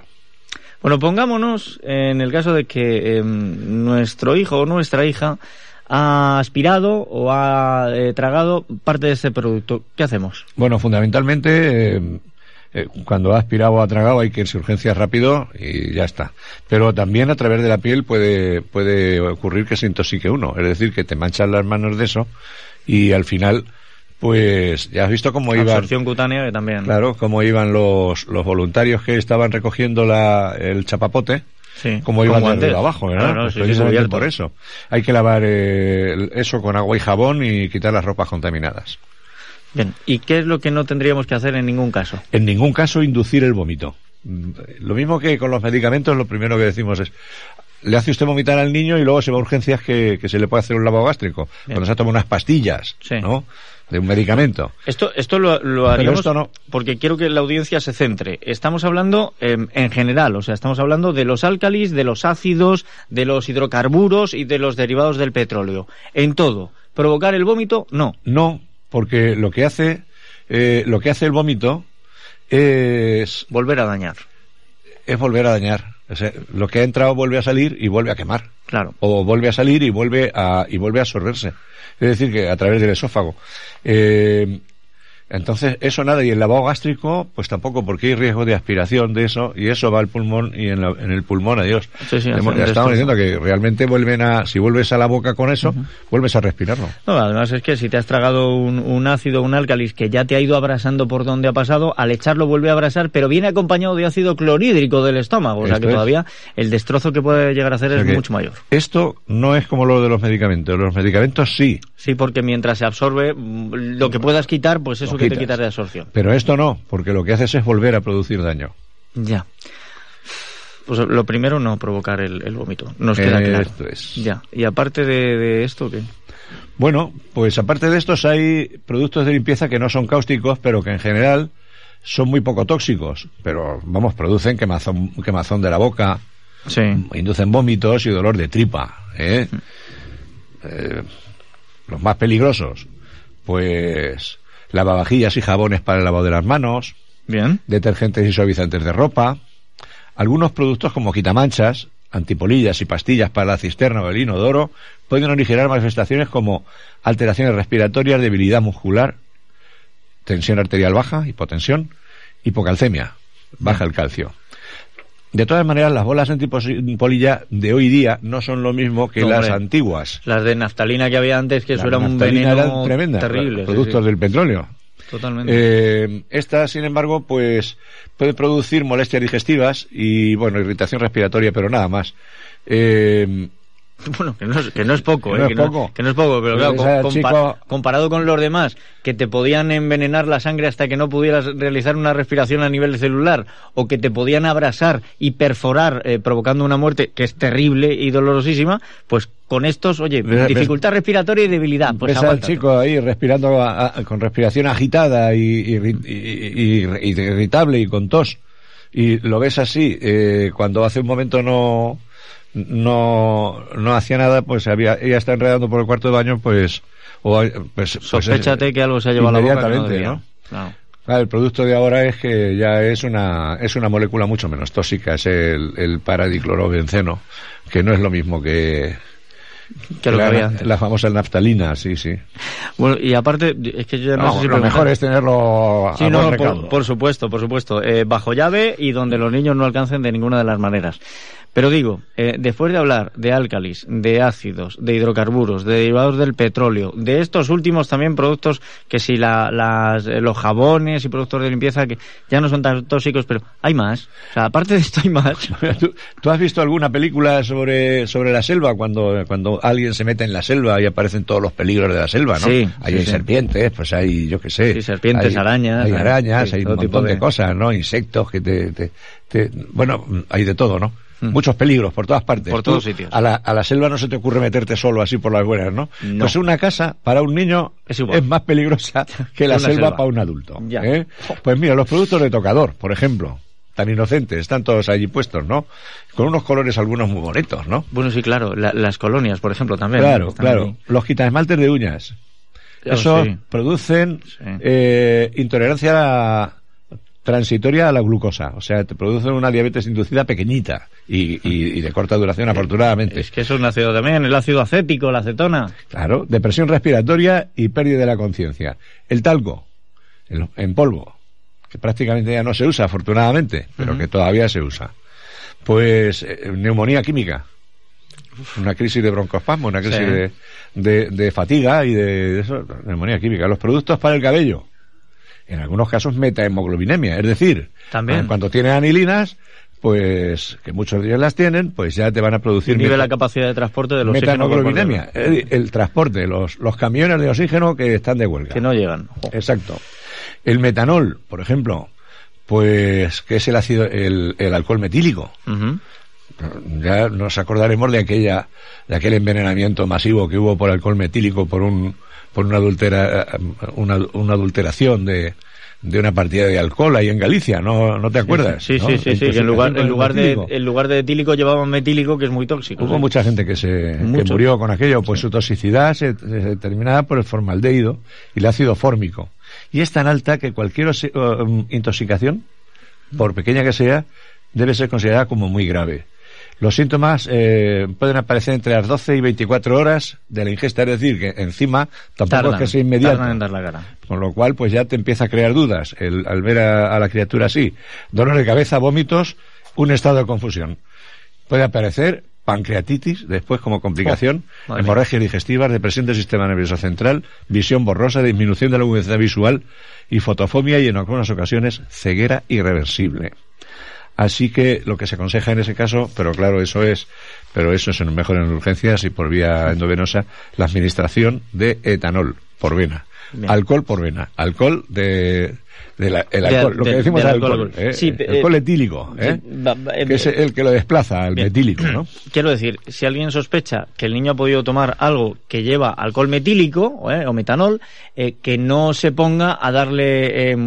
B: Bueno, pongámonos en el caso de que em, nuestro hijo o nuestra hija ha aspirado o ha eh, tragado parte de este producto. ¿Qué hacemos?
I: Bueno, fundamentalmente, eh, eh, cuando ha aspirado o ha tragado hay que irse urgencias rápido y ya está. Pero también a través de la piel puede, puede ocurrir que se intoxique uno. Es decir, que te manchan las manos de eso y al final, pues ya has visto cómo iban.
B: Absorción cutánea que también.
I: Claro, cómo iban los, los voluntarios que estaban recogiendo la, el chapapote.
B: Sí, con
I: iban de arriba abajo, ¿verdad? Pues
B: sí, sí,
I: por eso. Hay que lavar eh, eso con agua y jabón y quitar las ropas contaminadas.
B: Bien, ¿y qué es lo que no tendríamos que hacer en ningún caso?
I: En ningún caso inducir el vómito. Lo mismo que con los medicamentos, lo primero que decimos es, le hace usted vomitar al niño y luego se va a urgencias que, que se le puede hacer un lavado gástrico.
B: Bien.
I: Cuando se toma unas pastillas,
B: Sí.
I: ¿no? De un medicamento.
B: Esto, esto lo, lo haríamos
I: esto no.
B: porque quiero que la audiencia se centre. Estamos hablando em, en general, o sea, estamos hablando de los álcalis, de los ácidos, de los hidrocarburos y de los derivados del petróleo. En todo. ¿Provocar el vómito? No.
I: No, porque lo que hace, eh, lo que hace el vómito es,
B: Volver a dañar.
I: es volver a dañar. O sea, lo que ha entrado vuelve a salir y vuelve a quemar.
B: Claro.
I: o vuelve a salir y vuelve a y vuelve a absorberse es decir que a través del esófago. Eh, entonces eso nada y el lavado gástrico pues tampoco porque hay riesgo de aspiración de eso y eso va al pulmón y en, la- en el pulmón adiós
B: Sí, sí,
I: Hemos- ya estamos diciendo que realmente vuelven a si vuelves a la boca con eso vuelves a respirarlo
B: No, además es que si te has tragado un, un ácido, un álcalis que ya te ha ido abrasando por donde ha pasado, al echarlo vuelve a abrasar, pero viene acompañado de ácido clorhídrico del estómago. O sea
I: Esto
B: que
I: es.
B: todavía el destrozo que puede llegar a hacer
I: O sea
B: es mucho mayor.
I: esto no es como lo de los medicamentos los medicamentos sí
B: Sí, porque mientras se absorbe, mm, lo que puedas quitar, pues eso
I: Lo
B: que te
I: quitas.
B: quitas de absorción.
I: pero esto no porque lo que haces es volver a producir daño
B: Ya. Pues lo primero, no provocar el, el vómito. Nos queda
I: Eh,
B: claro.
I: esto es.
B: Ya. Y aparte de, de esto, ¿qué?
I: Bueno, pues aparte de estos hay productos de limpieza que no son cáusticos, pero que en general son muy poco tóxicos. Pero, vamos, producen quemazón, quemazón de la boca,
B: Sí.
I: inducen vómitos y dolor de tripa. ¿eh? Eh, los más peligrosos, pues lavavajillas y jabones para el lavado de las manos,
B: Bien.
I: detergentes y suavizantes de ropa, algunos productos como quitamanchas, antipolillas y pastillas para la cisterna o el inodoro pueden originar manifestaciones como alteraciones respiratorias, debilidad muscular, tensión arterial baja, hipotensión, hipocalcemia, baja el calcio. De todas maneras, las bolas antipolilla de hoy día no son lo mismo que
B: No,
I: las
B: hombre.
I: antiguas.
B: Las de naftalina que había antes, que eso era un veneno
I: eran tremendas,
B: terrible. sí,
I: productos
B: sí.
I: del petróleo.
B: Totalmente.
I: Eh, esta, sin embargo, pues puede producir molestias digestivas y, bueno, irritación respiratoria, pero nada más. Eh,
B: Bueno, que no es, que no es poco,
I: Que
B: ¿eh?
I: no es
B: que, no,
I: poco.
B: que no es poco, pero claro,
I: chico-
B: comparado con los demás, que te podían envenenar la sangre hasta que no pudieras realizar una respiración a nivel celular, o que te podían abrasar y perforar, eh, provocando una muerte que es terrible y dolorosísima, pues con estos, oye,
I: Ves-
B: dificultad respiratoria y debilidad, pues
I: ves al chico ahí respirando a- a- con respiración agitada y, y- y- y- y irritable y con tos. Y lo ves así, eh, cuando hace un momento no, no, no hacía nada, pues había, ella está enredando por el cuarto de baño, pues, o, pues, pues,
B: Sospéchate que algo se ha llevado a la boca no debía.
I: ¿no?
B: Claro.
I: Claro, el producto de ahora es que ya es una, es una molécula mucho menos tóxica, es el, el paradiclorobenceno, que no es lo mismo que,
B: Que lo que
I: la,
B: había antes.
I: la famosa naftalina, sí, sí.
B: Bueno, y aparte, es que yo no,
I: No,
B: sé si
I: lo mejor es tenerlo a
B: Sí, no, por, por supuesto, por supuesto. Eh, bajo llave y donde los niños no alcancen de ninguna de las maneras. Pero digo, eh, después de hablar de álcalis, de ácidos, de hidrocarburos, de derivados del petróleo, de estos últimos también productos que si la, las, eh, los jabones y productos de limpieza que ya no son tan tóxicos, pero hay más. O sea, aparte de esto hay más.
I: ¿Tú, tú has visto alguna película sobre, sobre la selva? Cuando, cuando alguien se mete en la selva y aparecen todos los peligros de la selva, ¿no?
B: Sí,
I: Ahí
B: sí,
I: hay
B: sí.
I: serpientes, pues hay, yo qué sé.
B: Sí, serpientes,
I: hay-
B: arañas,
I: Hay arañas,
B: sí,
I: hay
B: todo
I: un
B: tipo
I: montón de...
B: de-
I: cosas, ¿no? Insectos que te... te- te- bueno, hay de todo, ¿no? Muchos peligros por todas partes.
B: Por
I: Tú,
B: todos sitios.
I: A la, a la selva no se te ocurre meterte solo así por las buenas, ¿no?
B: No.
I: Pues una casa para un niño
B: Es igual.
I: más peligrosa que la selva,
B: selva.
I: para un adulto.
B: Ya.
I: ¿eh? Pues mira, los productos de tocador, por ejemplo, tan inocentes, están todos allí puestos, ¿no? Con unos colores algunos muy bonitos, ¿no?
B: Bueno, sí, claro. la- las colonias, por ejemplo, también.
I: Claro, claro.
B: ahí.
I: Los quitasmaltes de uñas.
B: Claro,
I: Esos
B: sí.
I: producen
B: Sí.
I: eh, intolerancia transitoria a la glucosa. O sea, te producen una diabetes inducida pequeñita y, y- y de corta duración, afortunadamente.
B: Es que eso es un ácido también, el ácido acético, la acetona.
I: Claro, depresión respiratoria y pérdida de la conciencia. El talco, en polvo, que prácticamente ya no se usa, afortunadamente, pero que todavía se usa. Pues eh, neumonía química, una crisis de broncoespasmo, una crisis
B: Sí.
I: de, de- de fatiga y de, de eso, neumonía química. Los productos para el cabello, en algunos casos metahemoglobinemia, es decir,
B: También.
I: cuando tienes anilinas, pues que muchos de ellos las tienen, pues ya te van a producir
B: Inhibe la capacidad de transporte de los
I: Metanoglobinемia, el, el transporte, los, los camiones de oxígeno que están de huelga.
B: Que no llegan.
I: Exacto. El metanol, por ejemplo, pues que es el ácido, el, el alcohol metílico. Ya nos acordaremos de aquella, de aquel envenenamiento masivo que hubo por alcohol metílico por un, por una adultera, una, una adulteración de, de una partida de alcohol ahí en Galicia, ¿no, no te acuerdas?
B: Sí,
I: ¿no?
B: sí, sí, sí, que en lugar, en lugar de,
I: Metílico.
B: en lugar de etílico llevaban metílico, que es muy tóxico.
I: Hubo
B: sí.
I: mucha gente que se que murió con aquello, pues su toxicidad se, se determinaba por el formaldehído y el ácido fórmico. Y es tan alta que cualquier um, intoxicación, por pequeña que sea, debe ser considerada como muy grave. Los síntomas eh, pueden aparecer entre las 12 y 24 horas de la ingesta, es decir, que encima tampoco
B: Tardan,
I: es que sea inmediato.
B: en dar la cara.
I: Con lo cual, pues ya te empieza a crear dudas el, al ver a, a la criatura así. Dolor de cabeza, vómitos, un estado de confusión. Puede aparecer pancreatitis después como complicación,
B: Oh,
I: hemorragias digestivas, depresión del sistema nervioso central, visión borrosa, disminución de la agudeza visual y fotofobia y en algunas ocasiones ceguera irreversible. Así que lo que se aconseja en ese caso, pero claro, eso es, pero eso es mejor en urgencias y por vía endovenosa, la administración de etanol por vena.
B: Bien.
I: Alcohol por vena. Alcohol de, de la- el
B: De-
I: alcohol, lo
B: de-
I: que decimos
B: del
I: alcohol,
B: alcohol.
I: ¿eh?
B: Sí,
I: alcohol
B: eh,
I: etílico, ¿eh?
B: sí,
I: que es el que lo desplaza, al
B: Bien.
I: metílico, ¿no?
B: Quiero decir, si alguien sospecha que el niño ha podido tomar algo que lleva alcohol metílico eh, o metanol, eh, que no se ponga a darle, eh,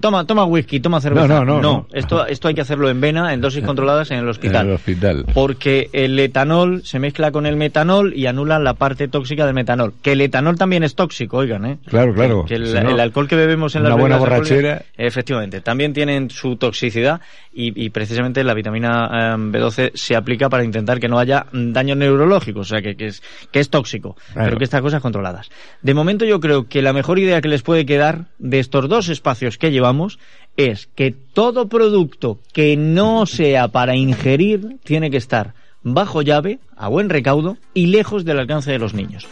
B: toma, toma whisky, toma cerveza.
I: No, no, no, no.
B: Esto, esto hay que hacerlo en vena, en dosis controladas en el hospital.
I: En el hospital.
B: Porque el etanol se mezcla con el metanol y anula la parte tóxica del metanol. Que el etanol también es tóxico, oigan, ¿eh?
I: Claro, claro.
B: Que el,
I: Si no,
B: el alcohol que bebemos en las
I: buena borrachera.
B: Efectivamente, también tienen su toxicidad y, y precisamente la vitamina eh, B12 se aplica para intentar que no haya daños neurológicos, o sea, que, que es, que es tóxico,
I: Claro.
B: pero que estas cosas controladas. De momento yo creo que la mejor idea que les puede quedar de estos dos espacios que llevamos es que todo producto que no sea para ingerir tiene que estar bajo llave, a buen recaudo y lejos del alcance de los niños.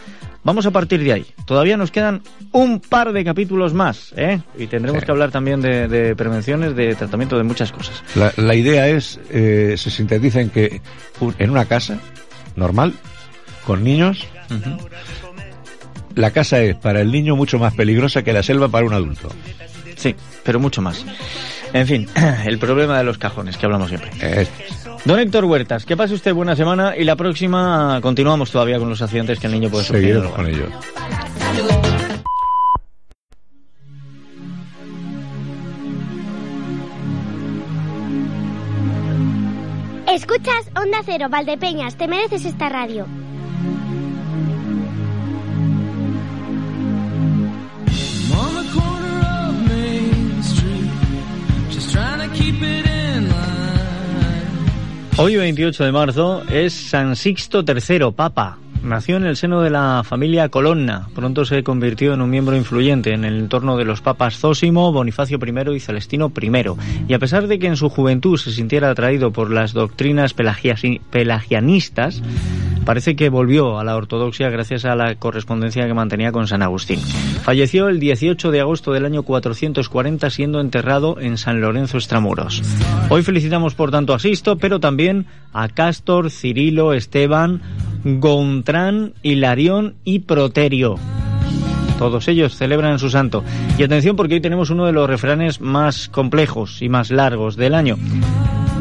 B: Vamos a partir de ahí. Todavía nos quedan un par de capítulos más, ¿eh? Y tendremos que hablar también de, prevenciones, de tratamiento de muchas cosas.
I: La, idea es, eh, se sintetiza en que en una casa normal, con niños, la casa es para el niño mucho más peligrosa que la selva para un adulto.
B: Sí, pero mucho más. En fin, el problema de los cajones que hablamos siempre. Don Héctor Huertas, que pase usted buena semana y la próxima continuamos todavía con los accidentes que el niño puede sufrir.
I: Seguiremos con ellos.
J: Escuchas Onda Cero, Valdepeñas, te mereces esta radio.
B: Hoy 28 de marzo es San Sixto III, Papa. Nació en el seno de la familia Colonna. Pronto se convirtió en un miembro influyente en el entorno de los papas Zósimo, Bonifacio I y Celestino I. Y a pesar de que en su juventud se sintiera atraído por las doctrinas pelagianistas, parece que volvió a la ortodoxia gracias a la correspondencia que mantenía con San Agustín. Falleció el 18 de agosto del año 440 siendo enterrado en San Lorenzo Extramuros. Hoy felicitamos por tanto a Sisto, pero también a Castor, Cirilo, Esteban, Gontrán, Hilarión y Proterio. Todos ellos celebran su santo. Y atención porque hoy tenemos uno de los refranes más complejos y más largos del año.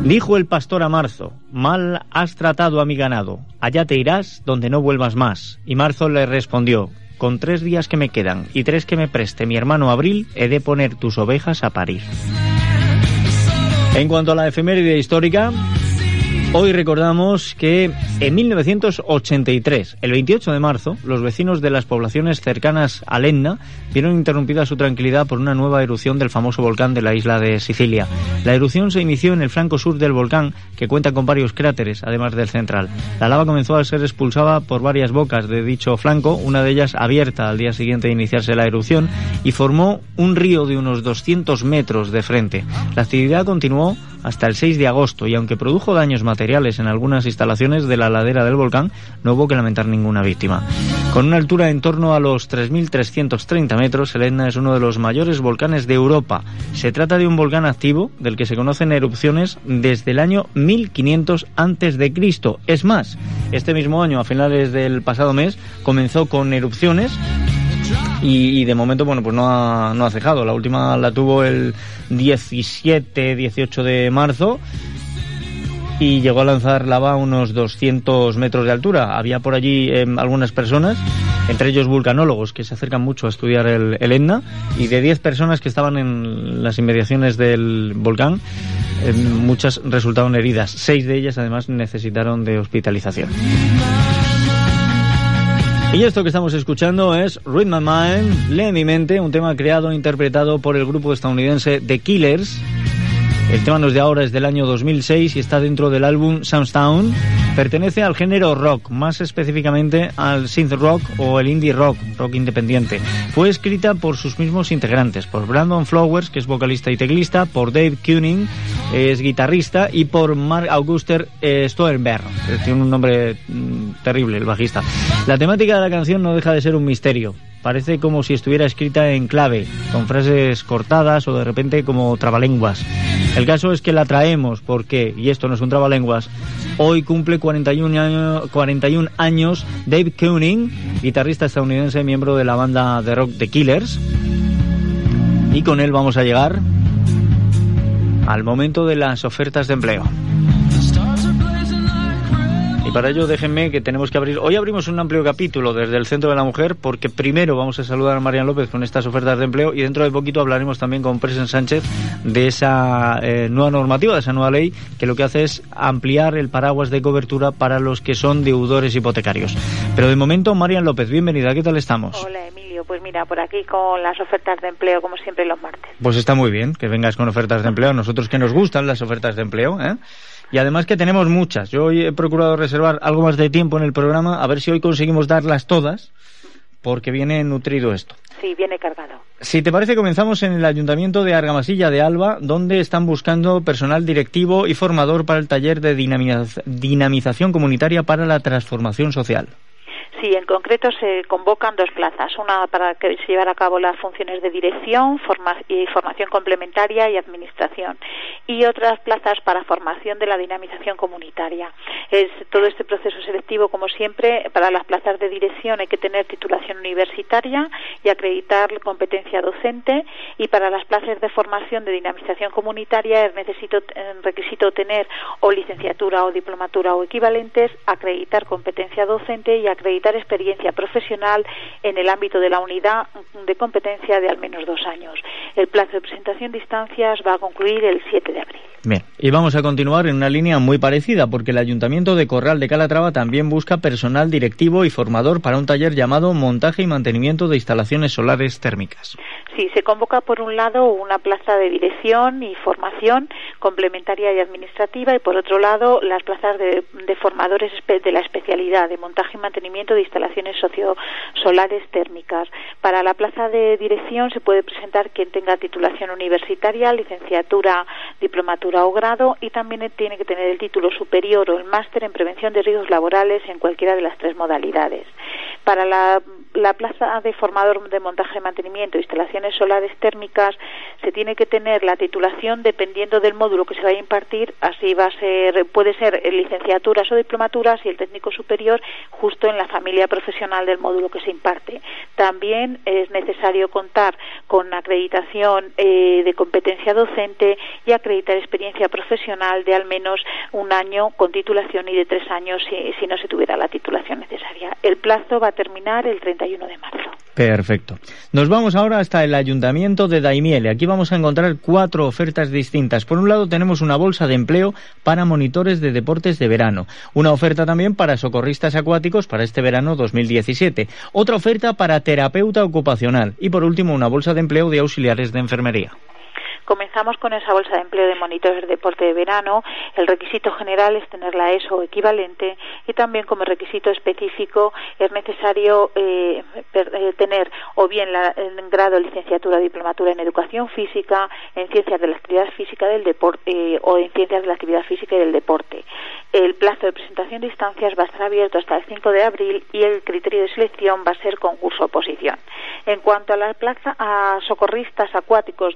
B: Dijo el pastor a Marzo, mal has tratado a mi ganado, allá te irás donde no vuelvas más. Y Marzo le respondió, con tres días que me quedan y tres que me preste mi hermano Abril, he de poner tus ovejas a parir. En cuanto a la efeméride histórica, Hoy recordamos que en 1983, el 28 de marzo, los vecinos de las poblaciones cercanas a Lenna vieron interrumpida su tranquilidad por una nueva erupción del famoso volcán de la isla de Sicilia. La erupción se inició en el flanco sur del volcán, que cuenta con varios cráteres, además del central. La lava comenzó a ser expulsada por varias bocas de dicho flanco, una de ellas abierta al día siguiente de iniciarse la erupción, y formó un río de unos 200 metros de frente. La actividad continuó hasta el 6 de agosto y aunque produjo daños materiales en algunas instalaciones de la ladera del volcán, no hubo que lamentar ninguna víctima. Con una altura en torno a los 3.330 metros, el es uno de los mayores volcanes de Europa. Se trata de un volcán activo del que se conocen erupciones desde el año 1500 antes de Cristo. Es más, este mismo año, a finales del pasado mes, comenzó con erupciones y, de momento, bueno, pues no ha, no ha cejado. La última la tuvo el 17, 18 de marzo y llegó a lanzar lava a unos 200 metros de altura. Había por allí em, algunas personas, entre ellos vulcanólogos, que se acercan mucho a estudiar el, el Etna, y de 10 personas que estaban en las inmediaciones del volcán, em, muchas resultaron heridas. Seis de ellas, además, necesitaron de hospitalización. Y esto que estamos escuchando es Read My Mind, Lee mi mente, un tema creado e interpretado por el grupo estadounidense The Killers, el tema no es de ahora, es del año 2006 y está dentro del álbum Soundstown. Pertenece al género rock, más específicamente al synth rock o el indie rock, rock independiente. Fue escrita por sus mismos integrantes, por Brandon Flowers, que es vocalista y teclista, por Dave Kuning, es guitarrista, y por Mark Auguster eh, Stoenberg, tiene un nombre mm, terrible, el bajista. La temática de la canción no deja de ser un misterio. Parece como si estuviera escrita en clave, con frases cortadas o de repente como trabalenguas. El caso es que la traemos porque, y esto no es un trabalenguas, hoy cumple 41 años, 41 años Dave Kooning, guitarrista estadounidense, miembro de la banda de rock The Killers. Y con él vamos a llegar al momento de las ofertas de empleo. Y para ello déjenme que tenemos que abrir. Hoy abrimos un amplio capítulo desde el Centro de la Mujer porque primero vamos a saludar a Marian López con estas ofertas de empleo y dentro de poquito hablaremos también con Presen Sánchez de esa eh, nueva normativa, de esa nueva ley que lo que hace es ampliar el paraguas de cobertura para los que son deudores hipotecarios. Pero de momento, Marian López, bienvenida. ¿Qué tal estamos?
K: Hola. Pues mira, por aquí con las ofertas de empleo como siempre los martes.
B: Pues está muy bien que vengas con ofertas de empleo. Nosotros que nos gustan las ofertas de empleo, ¿eh? Y además que tenemos muchas. Yo hoy he procurado reservar algo más de tiempo en el programa, a ver si hoy conseguimos darlas todas, porque viene nutrido esto.
K: Sí, viene cargado.
B: Si te parece, comenzamos en el Ayuntamiento de Argamasilla de Alba, donde están buscando personal directivo y formador para el taller de dinamización comunitaria para la transformación social.
K: Sí, en concreto se convocan dos plazas, una para que se llevar a cabo las funciones de dirección formación complementaria y administración, y otras plazas para formación de la dinamización comunitaria. Todo este proceso selectivo, como siempre, para las plazas de dirección hay que tener titulación universitaria y acreditar competencia docente, y para las plazas de formación de dinamización comunitaria es necesito, requisito tener o licenciatura o diplomatura o equivalentes, acreditar competencia docente y acreditar experiencia profesional en el ámbito de la unidad de competencia de al menos dos años. El plazo de presentación de instancias va a concluir el 7 de abril.
B: Bien, y vamos a continuar en una línea muy parecida, porque el Ayuntamiento de Corral de Calatrava también busca personal directivo y formador para un taller llamado Montaje y Mantenimiento de Instalaciones Solares Térmicas.
K: Sí, se convoca por un lado una plaza de dirección y formación complementaria y administrativa y por otro lado las plazas de, formadores de la especialidad de montaje y mantenimiento de instalaciones sociosolares térmicas. Para la plaza de dirección se puede presentar quien tenga titulación universitaria, licenciatura, diplomatura o grado y también tiene que tener el título superior o el máster en prevención de riesgos laborales en cualquiera de las tres modalidades. Para la, la plaza de formador de montaje y mantenimiento de instalaciones solares térmicas se tiene que tener la titulación dependiendo del módulo que se vaya a impartir, así va a ser, puede ser licenciaturas o diplomaturas y el técnico superior justo en la familia profesional del módulo que se imparte. También es necesario contar con acreditación eh, de competencia docente y acreditar experiencia profesional de al menos un año con titulación y de tres años si, si no se tuviera la titulación necesaria. El plazo va a terminar el 31 de marzo.
B: Perfecto. Nos vamos ahora hasta el Ayuntamiento de Daimiel. Aquí vamos a encontrar cuatro ofertas distintas. Por un lado tenemos una bolsa de empleo para monitores de deportes de verano. Una oferta también para socorristas acuáticos para este verano 2017. Otra oferta para terapeuta ocupacional. Y por último una bolsa de empleo de auxiliares de enfermería.
K: Comenzamos con esa bolsa de empleo de monitores de deporte de verano. El requisito general es tener la ESO equivalente y también como requisito específico es necesario eh, eh, tener o bien la, el grado licenciatura o diplomatura en educación física, en ciencias de la actividad física del deporte eh, o en ciencias de la actividad física y del deporte. El plazo de presentación de instancias va a estar abierto hasta el 5 de abril y el criterio de selección va a ser concurso oposición. En cuanto a la plaza a socorristas acuáticos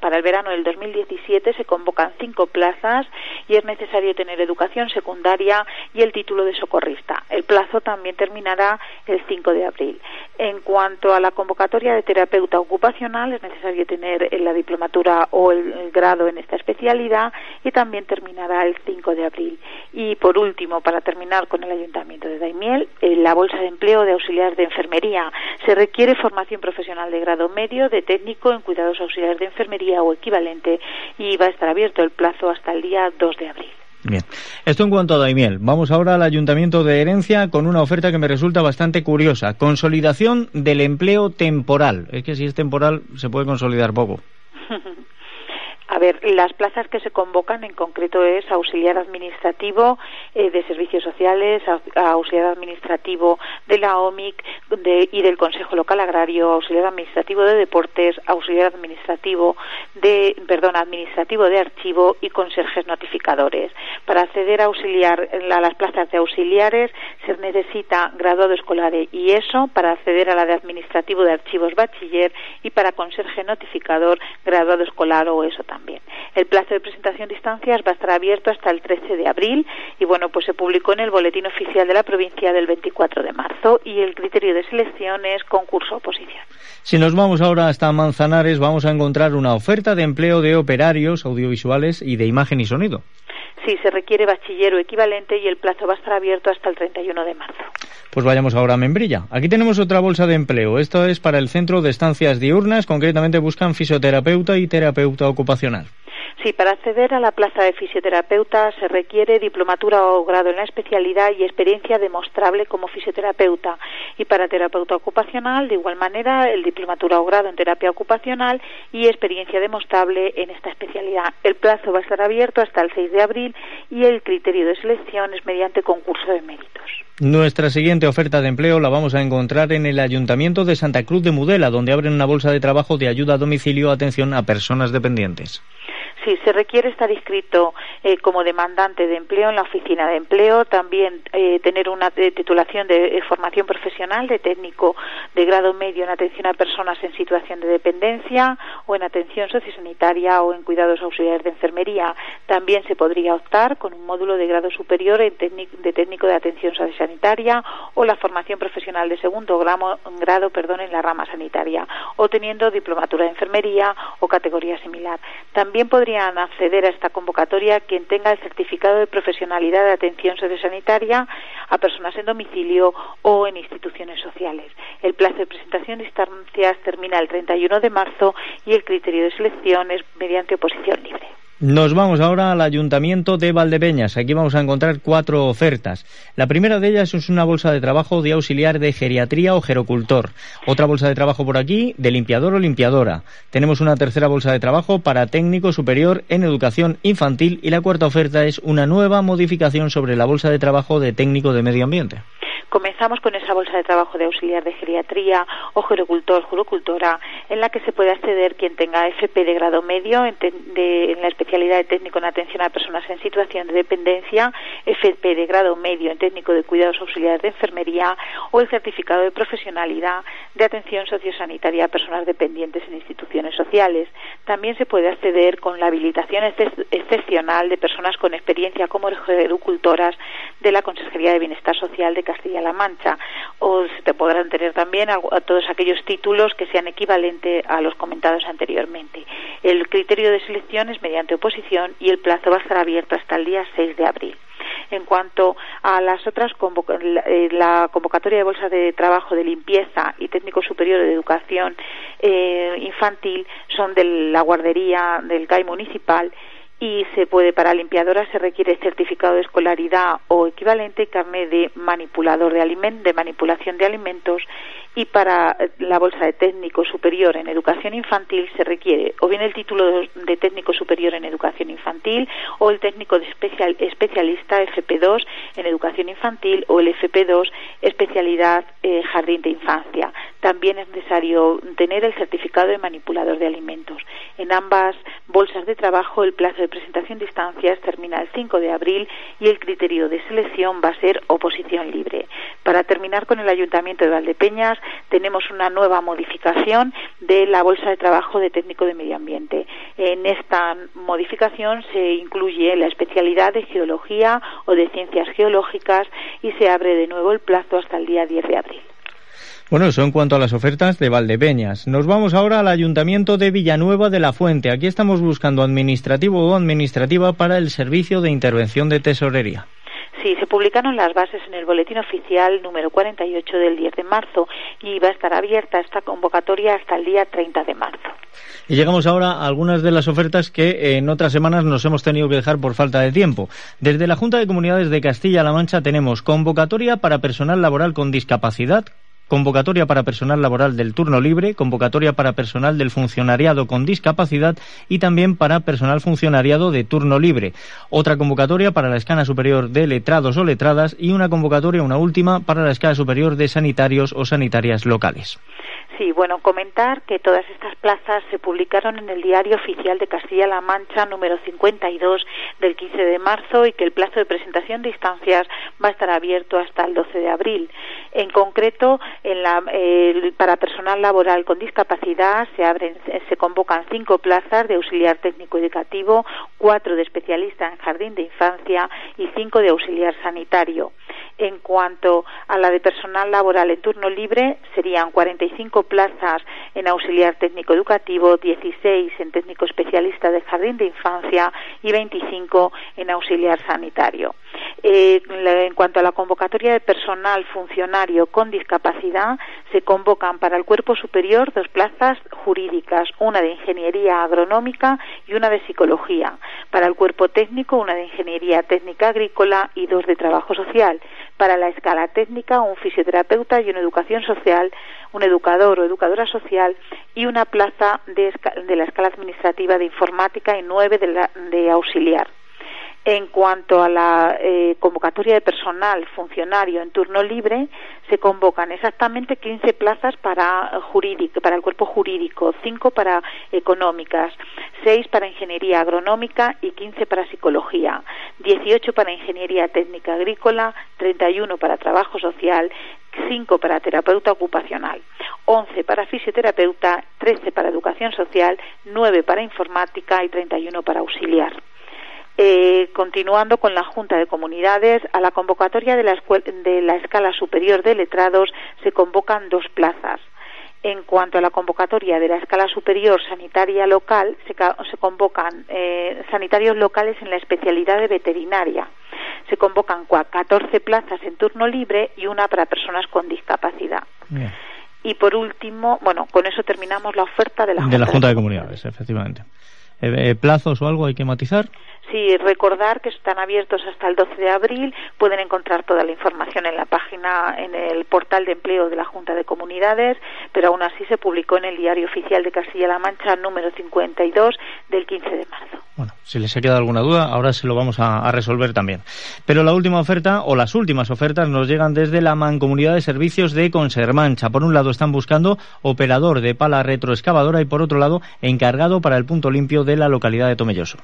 K: para el verano del 2017 se convocan cinco plazas y es necesario tener educación secundaria y el título de socorrista. El plazo también terminará el 5 de abril. En cuanto a la convocatoria de terapeuta ocupacional, es necesario tener la diplomatura o el, grado en esta especialidad y también terminará el 5 de abril. Y por último, para terminar con el Ayuntamiento de Daimiel, en la bolsa de empleo de auxiliar de enfermería se requiere formación profesional de grado medio, de técnico en cuidados auxiliares de enfermería o equivalente y va a estar abierto el plazo hasta el día 2 de abril.
B: Bien, esto en cuanto a Daimiel. Vamos ahora al Ayuntamiento de Herencia con una oferta que me resulta bastante curiosa. Consolidación del empleo temporal. Es que si es temporal se puede consolidar poco.
K: A ver, las plazas que se convocan en concreto es auxiliar administrativo eh, de servicios sociales, auxiliar administrativo de la OMIC y del Consejo Local Agrario, auxiliar administrativo de deportes, auxiliar administrativo de, perdón, administrativo de archivo y conserjes notificadores. Para acceder a auxiliar a las plazas de auxiliares se necesita graduado escolar y eso para acceder a la de administrativo de archivos bachiller y para conserje notificador graduado escolar o eso también. El plazo de presentación de instancias va a estar abierto hasta el 13 de abril y bueno, pues se publicó en el boletín oficial de la provincia del 24 de marzo y el criterio de selección es concurso oposición.
B: Si nos vamos ahora hasta Manzanares, vamos a encontrar una oferta de empleo de operarios audiovisuales y de imagen y sonido.
K: Sí, se requiere bachillero equivalente y el plazo va a estar abierto hasta el 31 de marzo.
B: Pues vayamos ahora a Membrilla. Aquí tenemos otra bolsa de empleo. Esto es para el Centro de Estancias Diurnas. Concretamente buscan fisioterapeuta y terapeuta ocupacional.
K: Sí, para acceder a la plaza de fisioterapeuta se requiere diplomatura o grado en la especialidad y experiencia demostrable como fisioterapeuta. Y para terapeuta ocupacional, de igual manera, el diplomatura o grado en terapia ocupacional y experiencia demostrable en esta especialidad. El plazo va a estar abierto hasta el 6 de abril y el criterio de selección es mediante concurso de méritos.
B: Nuestra siguiente oferta de empleo la vamos a encontrar en el Ayuntamiento de Santa Cruz de Mudela, donde abren una bolsa de trabajo de ayuda a domicilio atención a personas dependientes.
K: Se requiere estar inscrito eh, como demandante de empleo en la oficina de empleo, también eh, tener una titulación de formación profesional de técnico de grado medio en atención a personas en situación de dependencia o en atención sociosanitaria o en cuidados auxiliares de enfermería. También se podría optar con un módulo de grado superior en de técnico de atención sociosanitaria o la formación profesional de segundo grado perdón, en la rama sanitaria o teniendo diplomatura de enfermería o categoría similar. También podría acceder a esta convocatoria quien tenga el certificado de profesionalidad de atención sociosanitaria a personas en domicilio o en instituciones sociales. El plazo de presentación de instancias termina el 31 de marzo y el criterio de selección es mediante oposición libre.
B: Nos vamos ahora al Ayuntamiento de Valdepeñas. Aquí vamos a encontrar cuatro ofertas. La primera de ellas es una bolsa de trabajo de auxiliar de geriatría o gerocultor. Otra bolsa de trabajo por aquí de limpiador o limpiadora. Tenemos una tercera bolsa de trabajo para técnico superior en educación infantil y la cuarta oferta es una nueva modificación sobre la bolsa de trabajo de técnico de medio ambiente.
K: Comenzamos con esa bolsa de trabajo de auxiliar de geriatría o gerocultor, jurocultora, en la que se puede acceder quien tenga FP de grado medio en, la especialidad de técnico en atención a personas en situación de dependencia, FP de grado medio en técnico de cuidados auxiliares de enfermería o el certificado de profesionalidad de atención sociosanitaria a personas dependientes en instituciones sociales. También se puede acceder con la habilitación excepcional de personas con experiencia como gerocultoras de la Consejería de Bienestar Social de Castilla la Mancha o se te podrán tener también a, todos aquellos títulos que sean equivalentes a los comentados anteriormente. El criterio de selección es mediante oposición y el plazo va a estar abierto hasta el día 6 de abril. En cuanto a las otras, eh, la convocatoria de bolsas de trabajo de limpieza y técnico superior de educación eh, infantil son de la guardería del CAI municipal y se puede para limpiadora se requiere certificado de escolaridad o equivalente carnet de manipulador de alimentos de manipulación de alimentos y para la bolsa de técnico superior en educación infantil se requiere o bien el título de técnico superior en educación infantil o el técnico de especial, especialista FP2 en educación infantil o el FP2 especialidad eh, jardín de infancia. También es necesario tener el certificado de manipulador de alimentos. En ambas bolsas de trabajo el plazo de presentación de instancias termina el 5 de abril y el criterio de selección va a ser oposición libre. Para terminar con el Ayuntamiento de Valdepeñas, tenemos una nueva modificación de la bolsa de trabajo de técnico de medio ambiente. En esta modificación se incluye la especialidad de geología o de ciencias geológicas y se abre de nuevo el plazo hasta el día 10 de abril.
B: Bueno, eso en cuanto a las ofertas de Valdepeñas. Nos vamos ahora al Ayuntamiento de Villanueva de la Fuente. Aquí estamos buscando administrativo o administrativa para el Servicio de Intervención de Tesorería.
K: Sí, se publicaron las bases en el Boletín Oficial número 48 del 10 de marzo y va a estar abierta esta convocatoria hasta el día 30 de marzo.
B: Y llegamos ahora a algunas de las ofertas que en otras semanas nos hemos tenido que dejar por falta de tiempo. Desde la Junta de Comunidades de Castilla-La Mancha tenemos convocatoria para personal laboral con discapacidad convocatoria para personal laboral del turno libre, convocatoria para personal del funcionariado con discapacidad y también para personal funcionariado de turno libre. Otra convocatoria para la escala superior de letrados o letradas y una convocatoria, una última, para la escala superior de sanitarios o sanitarias locales.
K: Sí, bueno, comentar que todas estas plazas se publicaron en el Diario Oficial de Castilla-La Mancha número 52 del 15 de marzo y que el plazo de presentación de instancias va a estar abierto hasta el 12 de abril. En concreto, en la, para personal laboral con discapacidad se abren, se convocan cinco plazas de auxiliar técnico educativo, cuatro de especialista en jardín de infancia y cinco de auxiliar sanitario. En cuanto a la de personal laboral en turno libre, serían 45 plazas en auxiliar técnico educativo, 16 en técnico especialista de jardín de infancia y 25 en auxiliar sanitario. Eh, en cuanto a la convocatoria de personal funcionario con discapacidad, se convocan para el cuerpo superior dos plazas jurídicas, una de ingeniería agronómica y una de psicología. Para el cuerpo técnico, una de ingeniería técnica agrícola y dos de trabajo social para la escala técnica un fisioterapeuta y una educación social, un educador o educadora social y una plaza de, la escala administrativa de informática y nueve de, de auxiliar. En cuanto a la eh, convocatoria de personal funcionario en turno libre, se convocan exactamente 15 plazas para, jurídico, para el cuerpo jurídico, 5 para económicas, 6 para ingeniería agronómica y 15 para psicología, 18 para ingeniería técnica agrícola, 31 para trabajo social, 5 para terapeuta ocupacional, 11 para fisioterapeuta, 13 para educación social, 9 para informática y 31 para auxiliar. Eh, continuando con la Junta de Comunidades, a la convocatoria de la, de la escala superior de letrados se convocan dos plazas. En cuanto a la convocatoria de la escala superior sanitaria local, se, convocan eh, sanitarios locales en la especialidad de veterinaria. Se convocan 14 plazas en turno libre y una para personas con discapacidad. Y por último, bueno, con eso terminamos la oferta de la
B: Junta de, la junta de Comunidades, efectivamente. Eh, ¿Plazos o algo hay que matizar?
K: Sí, recordar que están abiertos hasta el 12 de abril. Pueden encontrar toda la información en la página, en el portal de empleo de la Junta de Comunidades, pero aún así se publicó en el Diario Oficial de Castilla-La Mancha número 52 del 15 de marzo.
B: Bueno, si les ha quedado alguna duda, ahora se lo vamos a, resolver también. Pero la última oferta, o las últimas ofertas, nos llegan desde la Mancomunidad de Servicios de Consermancha. Por un lado, están buscando operador de pala retroexcavadora y por otro lado, encargado para el punto limpio de la localidad de Tomelloso.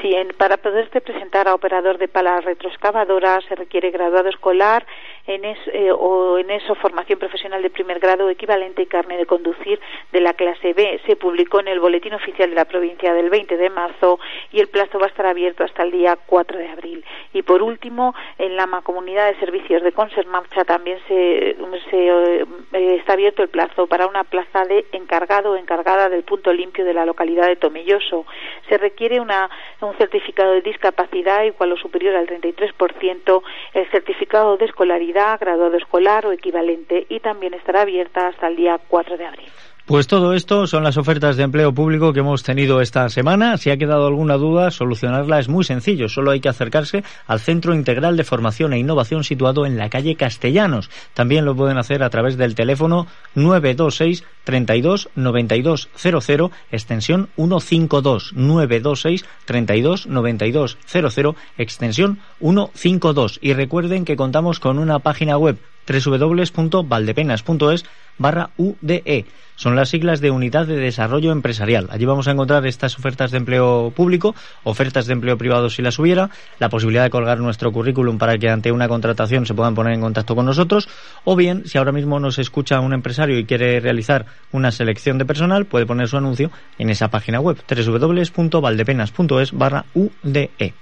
K: Sí, para poderse presentar a operador de pala retroexcavadora se requiere graduado escolar en eh, o en eso formación profesional de primer grado equivalente y carne de conducir de la clase B. Se publicó en el Boletín Oficial de la Provincia del 20 de marzo y el plazo va a estar abierto hasta el día 4 de abril. Y por último, en la Comunidad de Servicios de Consermarcha también se, eh, está abierto el plazo para una plaza de encargado o encargada del punto limpio de la localidad de Tomelloso. Se requiere una, un certificado de discapacidad igual o superior al 33%, el certificado de escolaridad graduado escolar o equivalente y también estará abierta hasta el día 4 de abril.
B: Pues todo esto son las ofertas de empleo público que hemos tenido esta semana. Si ha quedado alguna duda, solucionarla es muy sencillo. Solo hay que acercarse al Centro Integral de Formación e Innovación situado en la calle Castellanos. También lo pueden hacer a través del teléfono 926 32 92 00, extensión 152. 926 32 92 00, extensión 152. Y recuerden que contamos con una página web www.valdepenas.es barra UDE. Son las siglas de Unidad de Desarrollo Empresarial. Allí vamos a encontrar estas ofertas de empleo público, ofertas de empleo privado si las hubiera, la posibilidad de colgar nuestro currículum para que ante una contratación se puedan poner en contacto con nosotros, o bien, si ahora mismo nos escucha un empresario y quiere realizar una selección de personal, puede poner su anuncio en esa página web www.valdepenas.es barra UDE.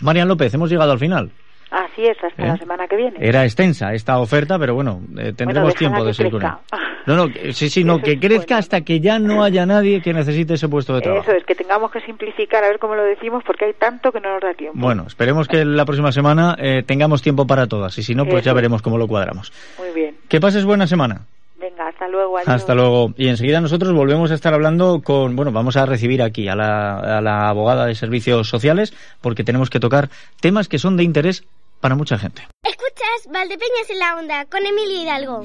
B: Marian López, hemos llegado al final.
K: Así es, hasta la ¿Eh? semana que viene.
B: Era extensa esta oferta, pero bueno, eh, tendremos tiempo de seguir No, no, sí, sí, no, que crezca hasta que ya no haya nadie que necesite ese puesto de trabajo.
K: Eso es, que tengamos que simplificar, a ver cómo lo decimos, porque hay tanto que no nos da tiempo.
B: Bueno, esperemos que la próxima semana eh, tengamos tiempo para todas, y si no, pues ya veremos cómo lo cuadramos.
K: Muy bien.
B: Que pases buena semana.
K: Venga, hasta luego.
B: Hasta luego. Y enseguida nosotros volvemos a estar hablando con, bueno, vamos a recibir aquí a la, a la abogada de servicios sociales porque tenemos que tocar temas que son de interés para mucha gente.
J: Escuchas Valdepeñas en la Onda con Emilio Hidalgo.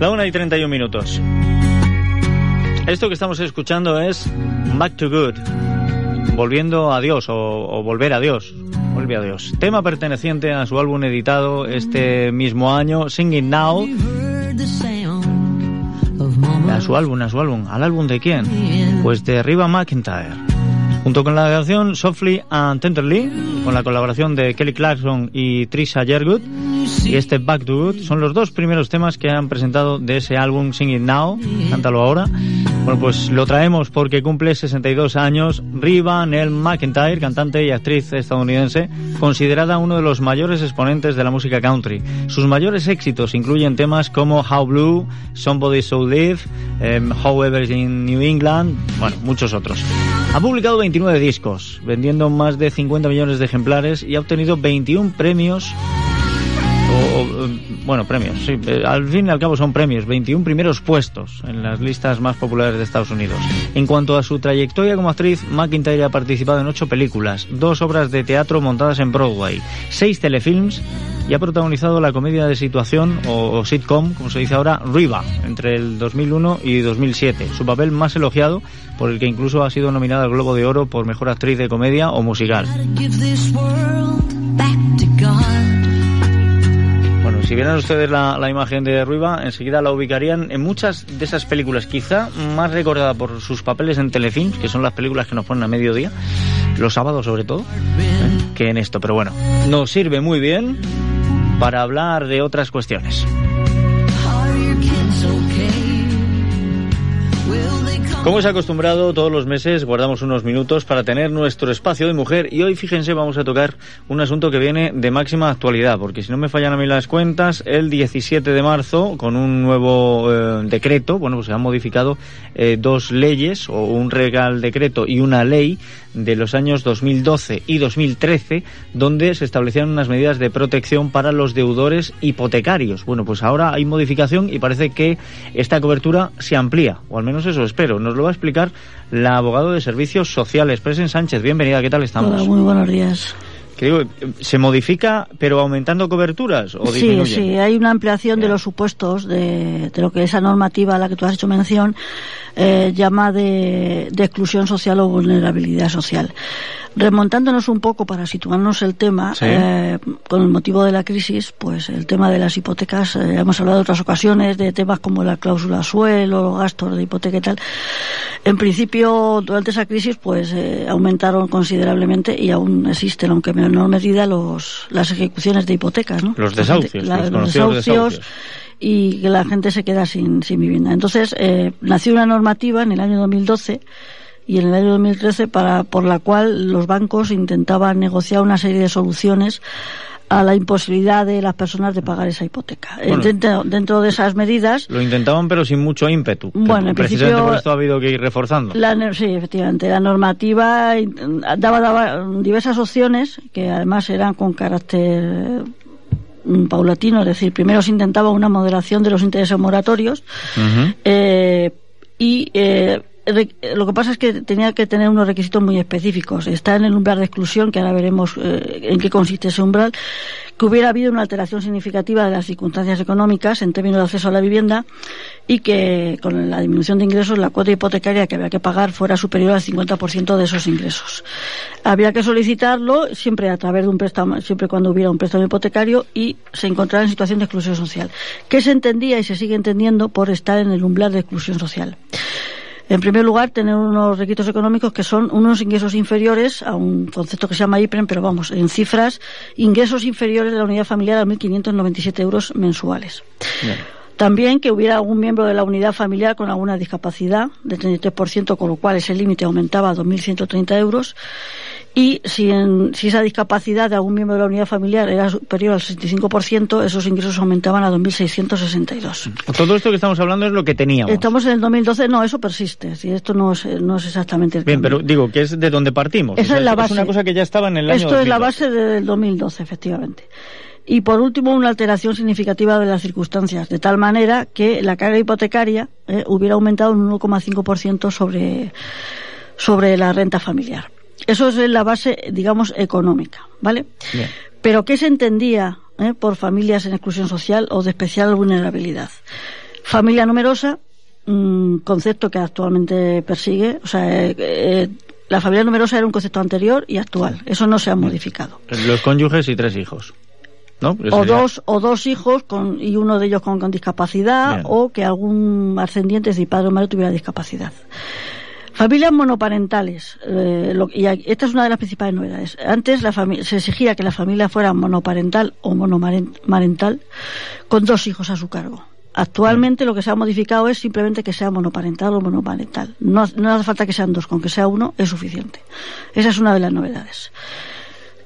B: La una y 31 minutos. Esto que estamos escuchando es Back to Good, volviendo a Dios o, o volver a Dios. Vuelve a Dios. Tema perteneciente a su álbum editado este mismo año, Singing Now a su álbum, a su álbum. ¿Al álbum de quién? Pues de Riva McIntyre. Junto con la canción Softly and Tenderly, con la colaboración de Kelly Clarkson y Trisha Yergood, y este Back to Good, son los dos primeros temas que han presentado de ese álbum Sing It Now, cántalo ahora. Bueno, pues lo traemos porque cumple 62 años Riva Nell McIntyre, cantante y actriz estadounidense, considerada uno de los mayores exponentes de la música country. Sus mayores éxitos incluyen temas como How Blue, Somebody So Live, um, However in New England, bueno, muchos otros. Ha publicado 29 discos, vendiendo más de 50 millones de ejemplares y ha obtenido 21 premios bueno, premios, sí, eh, al fin y al cabo son premios, 21 primeros puestos en las listas más populares de Estados Unidos. En cuanto a su trayectoria como actriz, McIntyre ha participado en ocho películas, dos obras de teatro montadas en Broadway, seis telefilms y ha protagonizado la comedia de situación o, sitcom, como se dice ahora, Riva, entre el 2001 y 2007. Su papel más elogiado, por el que incluso ha sido nominada al Globo de Oro por Mejor Actriz de Comedia o Musical. Si vieran ustedes la, imagen de Ruiva, enseguida la ubicarían en muchas de esas películas, quizá más recordada por sus papeles en Telefilms, que son las películas que nos ponen a mediodía, los sábados sobre todo, ¿eh? que en esto. Pero bueno, nos sirve muy bien para hablar de otras cuestiones. Como es acostumbrado, todos los meses guardamos unos minutos para tener nuestro espacio de mujer y hoy, fíjense, vamos a tocar un asunto que viene de máxima actualidad, porque si no me fallan a mí las cuentas, el 17 de marzo, con un nuevo eh, decreto, bueno, pues se han modificado eh, dos leyes, o un regal decreto y una ley de los años 2012 y 2013, donde se establecían unas medidas de protección para los deudores hipotecarios. Bueno, pues ahora hay modificación y parece que esta cobertura se amplía, o al menos eso espero lo va a explicar la abogado de Servicios Sociales, Presen Sánchez. Bienvenida, ¿qué tal estamos?
L: muy buenos días.
B: ¿Se modifica, pero aumentando coberturas o
L: Sí, sí, hay una ampliación de los supuestos de, de, lo que esa normativa a la que tú has hecho mención eh, llama de, de exclusión social o vulnerabilidad social. Remontándonos un poco para situarnos el tema, eh, con el motivo de la crisis, pues el tema de las hipotecas, eh, hemos hablado en otras ocasiones de temas como la cláusula suelo, los gastos de hipoteca y tal. En principio, durante esa crisis, pues eh, aumentaron considerablemente y aún existen, aunque en menor medida, los, las ejecuciones de hipotecas, ¿no?
B: Los desahucios.
L: los, desahucios, y que la gente se queda sin, sin vivienda. Entonces, eh, nació una normativa en el año 2012 y en el año 2013 para, por la cual los bancos intentaban negociar una serie de soluciones a la imposibilidad de las personas de pagar esa hipoteca. dentro, de esas medidas...
B: Lo intentaban, pero sin mucho ímpetu.
L: Bueno, en
B: precisamente por esto ha habido que ir reforzando.
L: sí, efectivamente. La normativa daba, daba diversas opciones, que además eran con carácter mm, paulatino, es decir, primero se intentaba una moderación de los intereses moratorios eh, y eh, lo que pasa es que tenía que tener unos requisitos muy específicos. Está en el umbral de exclusión, que ahora veremos eh, en qué consiste ese umbral, que hubiera habido una alteración significativa de las circunstancias económicas en términos de acceso a la vivienda y que con la disminución de ingresos la cuota hipotecaria que había que pagar fuera superior al 50% de esos ingresos. Había que solicitarlo siempre a través de un préstamo, siempre cuando hubiera un préstamo hipotecario y se encontraba en situación de exclusión social, que se entendía y se sigue entendiendo por estar en el umbral de exclusión social. En primer lugar, tener unos requisitos económicos que son unos ingresos inferiores a un concepto que se llama IPREM, pero vamos, en cifras, ingresos inferiores de la unidad familiar a 1.597 euros mensuales. También que hubiera algún miembro de la unidad familiar con alguna discapacidad de 33%, con lo cual ese límite aumentaba a 2.130 euros y si, en, si esa discapacidad de algún miembro de la unidad familiar era superior al 65%, esos ingresos aumentaban a 2.662.
B: Todo esto que estamos hablando es lo que teníamos.
L: Estamos en el 2012, no, eso persiste, si esto no es, no es exactamente el
B: Bien, pero digo que es de donde partimos.
L: Esa es la base.
B: Es una cosa que ya estaba en el
L: año
B: Esto
L: es la base del 2012, efectivamente. Y por último, una alteración significativa de las circunstancias, de tal manera que la carga hipotecaria eh, hubiera aumentado un 1,5% sobre, sobre la renta familiar. Eso es la base, digamos, económica, ¿vale? Pero ¿qué se entendía eh, por familias en exclusión social o de especial vulnerabilidad? Familia numerosa, un concepto que actualmente persigue, o sea, eh, eh, la familia numerosa era un concepto anterior y actual. Eso no se ha modificado.
B: Los cónyuges y tres hijos. ¿No?
L: O dos, o dos hijos con, y uno de ellos con, discapacidad o que algún ascendiente, si padre o madre, tuviera discapacidad. Familias monoparentales. Eh, y esta es una de las principales novedades. Antes la se exigía que la familia fuera monoparental o monomarental con dos hijos a su cargo. Actualmente lo que se ha modificado es simplemente que sea monoparental o monoparental. No, no hace falta que sean dos, con que sea uno es suficiente. Esa es una de las novedades.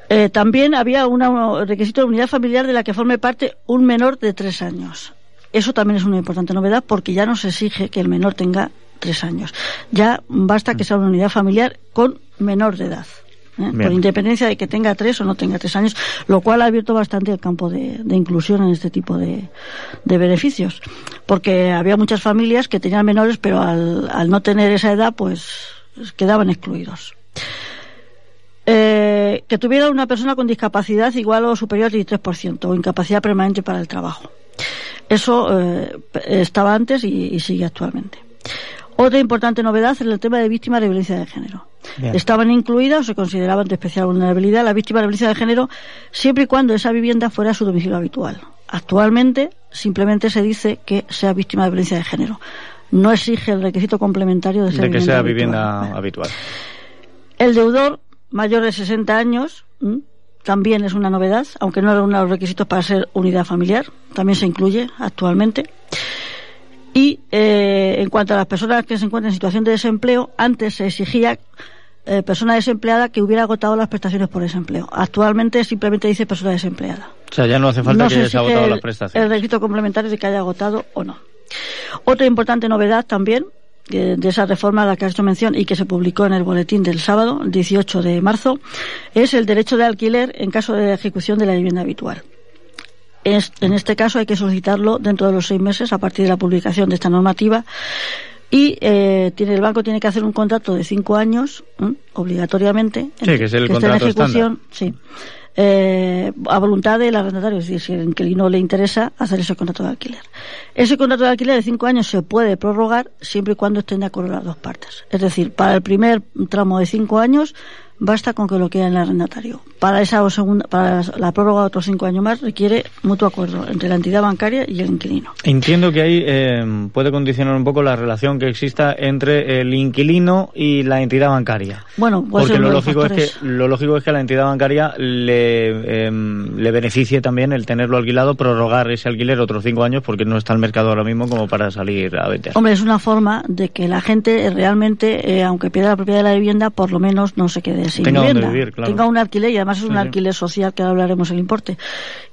L: Eh, también había un requisito de unidad familiar de la que forme parte un menor de tres años. Eso también es una importante novedad porque ya no se exige que el menor tenga tres años. Ya basta que sea una unidad familiar con menor de edad. ¿eh? por independencia de que tenga tres o no tenga tres años, lo cual ha abierto bastante el campo de, inclusión en este tipo de, beneficios, porque había muchas familias que tenían menores, pero al, al no tener esa edad, pues quedaban excluidos. Eh, que tuviera una persona con discapacidad igual o superior al 33% o incapacidad permanente para el trabajo. Eso eh, estaba antes y, sigue actualmente. Otra importante novedad es el tema de víctimas de violencia de género. Estaban incluidas o se consideraban de especial vulnerabilidad las víctimas de violencia de género siempre y cuando esa vivienda fuera su domicilio habitual. Actualmente simplemente se dice que sea víctima de violencia de género. No exige el requisito complementario de,
B: ser que sea vivienda habitual.
L: El deudor mayor de 60 años también es una novedad, aunque no era uno de los requisitos para ser unidad familiar, también se incluye actualmente. Y eh, en cuanto a las personas que se encuentran en situación de desempleo, antes se exigía eh, persona desempleada que hubiera agotado las prestaciones por desempleo. Actualmente simplemente dice persona desempleada.
B: O sea, ya no hace falta que haya agotado las prestaciones.
L: El requisito complementario de que haya agotado o no. Otra importante novedad también de esa reforma a la que has hecho mención y que se publicó en el boletín del sábado, el 18 de marzo, es el derecho de alquiler en caso de ejecución de la vivienda habitual. En este caso hay que solicitarlo dentro de los seis meses a partir de la publicación de esta normativa y eh, tiene el banco tiene que hacer un contrato de cinco años obligatoriamente
B: sí, que es el contrato
L: en ejecución sí eh, a voluntad del arrendatario, es decir, si al inquilino le interesa hacer ese contrato de alquiler. Ese contrato de alquiler de cinco años se puede prorrogar siempre y cuando estén de acuerdo las dos partes. Es decir, para el primer tramo de cinco años basta con que lo quede en el arrendatario. Para esa segunda, para la prórroga de otros cinco años más requiere mutuo acuerdo entre la entidad bancaria y el inquilino.
B: Entiendo que ahí eh, puede condicionar un poco la relación que exista entre el inquilino y la entidad bancaria.
L: Bueno, pues
B: porque lo lógico es que lo lógico es que a la entidad bancaria le, em, le beneficie también el tenerlo alquilado, prorrogar ese alquiler otros cinco años porque no está el mercado ahora mismo como para salir a vender.
L: Hombre, es una forma de que la gente realmente, eh, aunque pierda la propiedad de la vivienda, por lo menos no se quede
B: tenga
L: tenga un alquiler y además es un alquiler social que hablaremos el importe.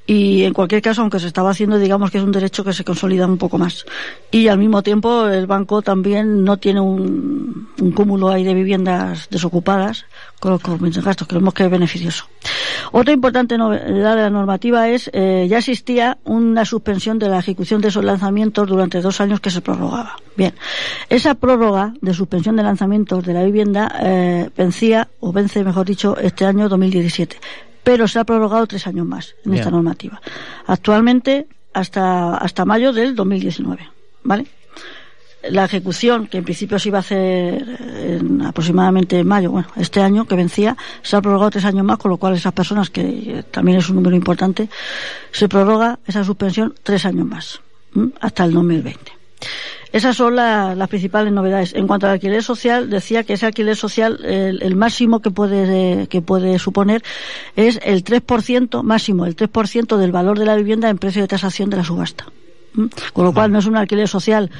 L: Y en cualquier caso aunque se estaba haciendo digamos que es un derecho que se consolida un poco más. Y al mismo tiempo el banco también no tiene un, cúmulo ahí de viviendas desocupadas con los, gastos creemos que es beneficioso otra importante novedad de la normativa es eh, ya existía una suspensión de la ejecución de esos lanzamientos durante dos años que se prorrogaba bien esa prórroga de suspensión de lanzamientos de la vivienda eh, vencía o vence mejor dicho este año 2017 pero se ha prorrogado tres años más en esta normativa. Actualmente hasta, hasta mayo del 2019, ¿vale? La ejecución, que en principio se iba a hacer en aproximadamente mayo, bueno, este año que vencía, se ha prorrogado tres años más, con lo cual esas personas, que también es un número importante, se prorroga esa suspensión tres años más, hasta el 2020. Esas son las principales novedades. En cuanto al alquiler social, decía que ese alquiler social, el, máximo que puede, que puede suponer es el 3%, máximo, el 3% del valor de la vivienda en precio de tasación de la subasta. Con lo cual no es un alquiler social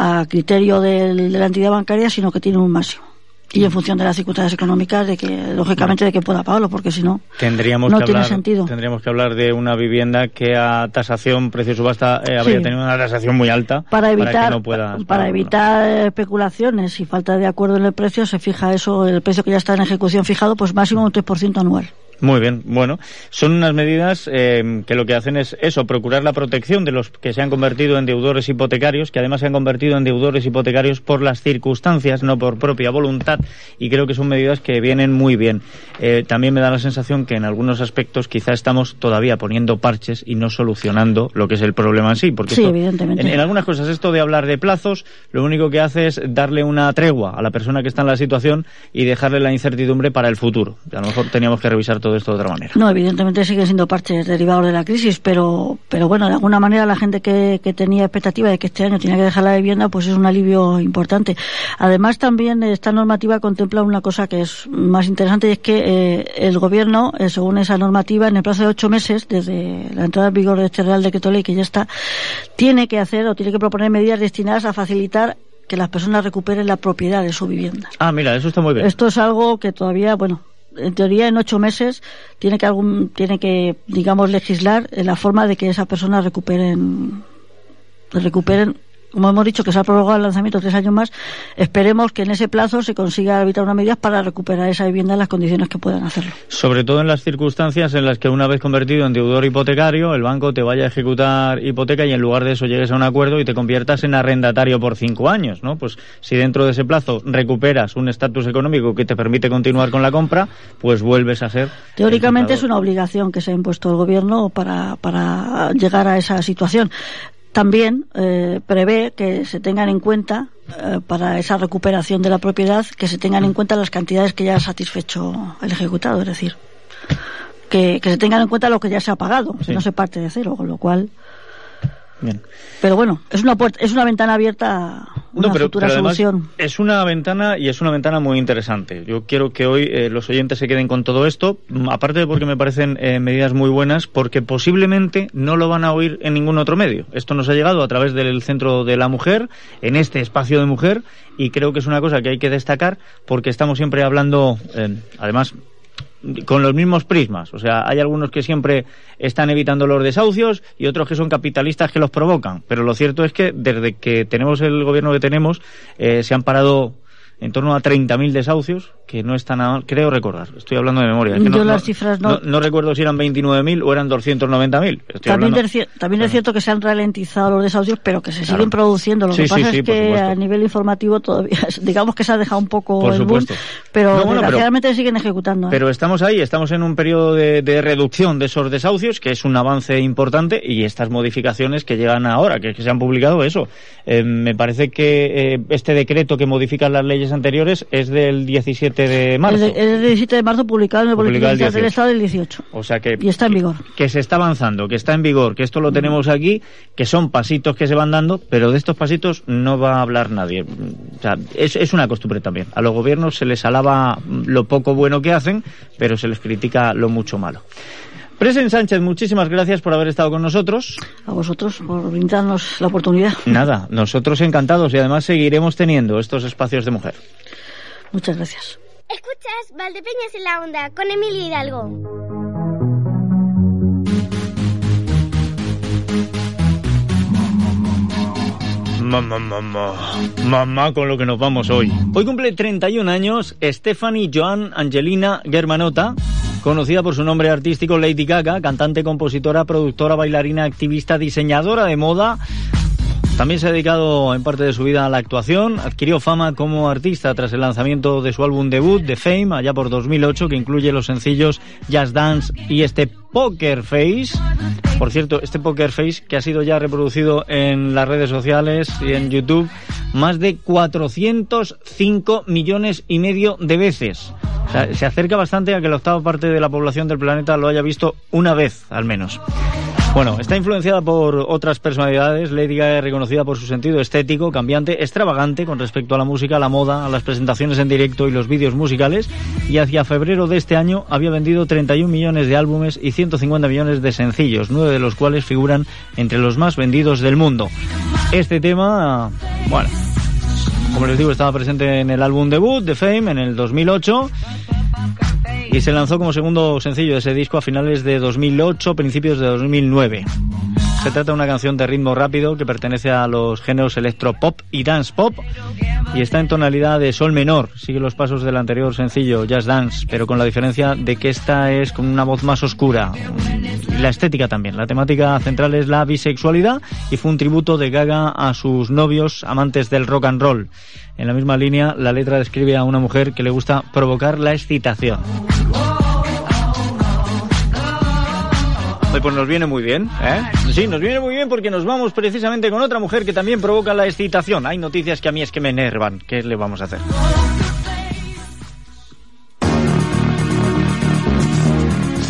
L: a criterio de la entidad bancaria, sino que tiene un máximo. Y en función de las circunstancias económicas de que lógicamente de que pueda pagarlo porque si no
B: tendríamos
L: no
B: que
L: tiene
B: hablar,
L: sentido.
B: tendríamos que hablar de una vivienda que a tasación precio subasta eh, habría tenido una tasación muy alta
L: para evitar
B: para,
L: para evitar especulaciones y falta de acuerdo en el precio se fija eso el precio que ya está en ejecución fijado pues máximo un 3% anual
B: muy bien, bueno, son unas medidas eh, que lo que hacen es eso, procurar la protección de los que se han convertido en deudores hipotecarios, que además se han convertido en deudores hipotecarios por las circunstancias, no por propia voluntad, y creo que son medidas que vienen muy bien. Eh, también me da la sensación que en algunos aspectos quizá estamos todavía poniendo parches y no solucionando lo que es el problema en sí, porque
L: sí, evidentemente.
B: En, en, algunas cosas esto de hablar de plazos, lo único que hace es darle una tregua a la persona que está en la situación y dejarle la incertidumbre para el futuro. A lo mejor teníamos que revisar todo esto de otra manera.
L: No, evidentemente siguen siendo parches derivados de la crisis, pero, pero bueno, de alguna manera la gente que, que tenía expectativa de que este año tenía que dejar la vivienda, pues es un alivio importante. Además, también esta normativa contempla una cosa que es más interesante y es que eh, el gobierno, eh, según esa normativa, en el plazo de ocho meses, desde la entrada en vigor de este Real Decreto Ley que ya está, tiene que hacer o tiene que proponer medidas destinadas a facilitar que las personas recuperen la propiedad de su vivienda.
B: Ah, mira, eso está muy bien.
L: Esto es algo que todavía, bueno, en teoría en ocho meses tiene que algún tiene que digamos legislar en la forma de que esas personas recuperen recuperen como hemos dicho que se ha prorrogado el lanzamiento tres años más, esperemos que en ese plazo se consiga evitar unas medidas para recuperar esa vivienda en las condiciones que puedan hacerlo.
B: Sobre todo en las circunstancias en las que una vez convertido en deudor hipotecario, el banco te vaya a ejecutar hipoteca y en lugar de eso llegues a un acuerdo y te conviertas en arrendatario por cinco años, ¿no? Pues si dentro de ese plazo recuperas un estatus económico que te permite continuar con la compra, pues vuelves a ser.
L: Teóricamente es una obligación que se ha impuesto el gobierno para, para llegar a esa situación también eh, prevé que se tengan en cuenta eh, para esa recuperación de la propiedad que se tengan en cuenta las cantidades que ya ha satisfecho el ejecutado, es decir, que, se tengan en cuenta lo que ya se ha pagado, si no se parte de cero, con lo cual pero bueno, es una puerta, es una ventana abierta una futura solución.
B: Es una ventana y es una ventana muy interesante. Yo quiero que hoy eh, los oyentes se queden con todo esto, mm, aparte de porque me parecen eh, medidas muy buenas, porque posiblemente no lo van a oír en ningún otro medio. Esto nos ha llegado a través del Centro de la Mujer, en este espacio de mujer, y creo que es una cosa que hay que destacar porque estamos siempre hablando, eh, además, con los mismos prismas. O sea, hay algunos que siempre están evitando los desahucios y otros que son capitalistas que los provocan. Pero lo cierto es que desde que tenemos el gobierno que tenemos, eh, se han parado en torno a 30.000 desahucios, que no está nada mal, creo recordar, estoy hablando de memoria.
L: Yo
B: no,
L: las cifras no...
B: no... recuerdo si eran 29.000 o eran 290.000.
L: También, también es cierto que se han ralentizado los desahucios, pero que se siguen produciendo. Lo que pasa es que a nivel informativo todavía, digamos que se ha dejado un poco el boom, pero desgraciadamente siguen ejecutando.
B: ¿eh? Pero estamos ahí, estamos en un periodo de, reducción de esos desahucios, que es un avance importante, y estas modificaciones que llegan ahora, que, se han publicado, eso. Eh, me parece que eh, este decreto que modifica las leyes anteriores es del 17 de marzo.
L: Es, del 17 de marzo publicado en el Boletín del Estado del 18.
B: O sea que...
L: Y está en vigor.
B: Que, se está avanzando, que está en vigor, que esto lo tenemos aquí, que son pasitos que se van dando, pero de estos pasitos no va a hablar nadie. O sea, es, es una costumbre también. A los gobiernos se les alaba lo poco bueno que hacen, pero se les critica lo mucho malo. Presen Sánchez, muchísimas gracias por haber estado con nosotros.
L: A vosotros por brindarnos la oportunidad.
B: Nada, nosotros encantados y además seguiremos teniendo estos espacios de mujer.
L: Muchas gracias.
J: Escuchas Valdepeñas en la Onda con Emilio Hidalgo.
B: Mamá, mamá, mamá con lo que nos vamos hoy. Hoy cumple 31 años Stephanie Joan Angelina Germanota, conocida por su nombre artístico Lady Gaga, cantante, compositora, productora, bailarina, activista, diseñadora de moda. También se ha dedicado en parte de su vida a la actuación. Adquirió fama como artista tras el lanzamiento de su álbum debut, The Fame, allá por 2008, que incluye los sencillos Just Dance y este Poker Face. Por cierto, este Poker Face que ha sido ya reproducido en las redes sociales y en YouTube más de 405 millones y medio de veces. Se acerca bastante a que la octava parte de la población del planeta lo haya visto una vez, al menos. Bueno, está influenciada por otras personalidades. Lady Gaga es reconocida por su sentido estético, cambiante, extravagante con respecto a la música, la moda, a las presentaciones en directo y los vídeos musicales. Y hacia febrero de este año había vendido 31 millones de álbumes y 150 millones de sencillos, nueve de los cuales figuran entre los más vendidos del mundo. Este tema, bueno, como les digo, estaba presente en el álbum debut de Fame en el 2008 y se lanzó como segundo sencillo de ese disco a finales de 2008, principios de 2009. Se trata de una canción de ritmo rápido que pertenece a los géneros electropop y dance pop y está en tonalidad de sol menor. Sigue los pasos del anterior sencillo, Jazz Dance, pero con la diferencia de que esta es con una voz más oscura. La estética también. La temática central es la bisexualidad y fue un tributo de Gaga a sus novios amantes del rock and roll. En la misma línea, la letra describe a una mujer que le gusta provocar la excitación. Pues nos viene muy bien, ¿eh? Sí, nos viene muy bien porque nos vamos precisamente con otra mujer que también provoca la excitación. Hay noticias que a mí es que me enervan. ¿Qué le vamos a hacer?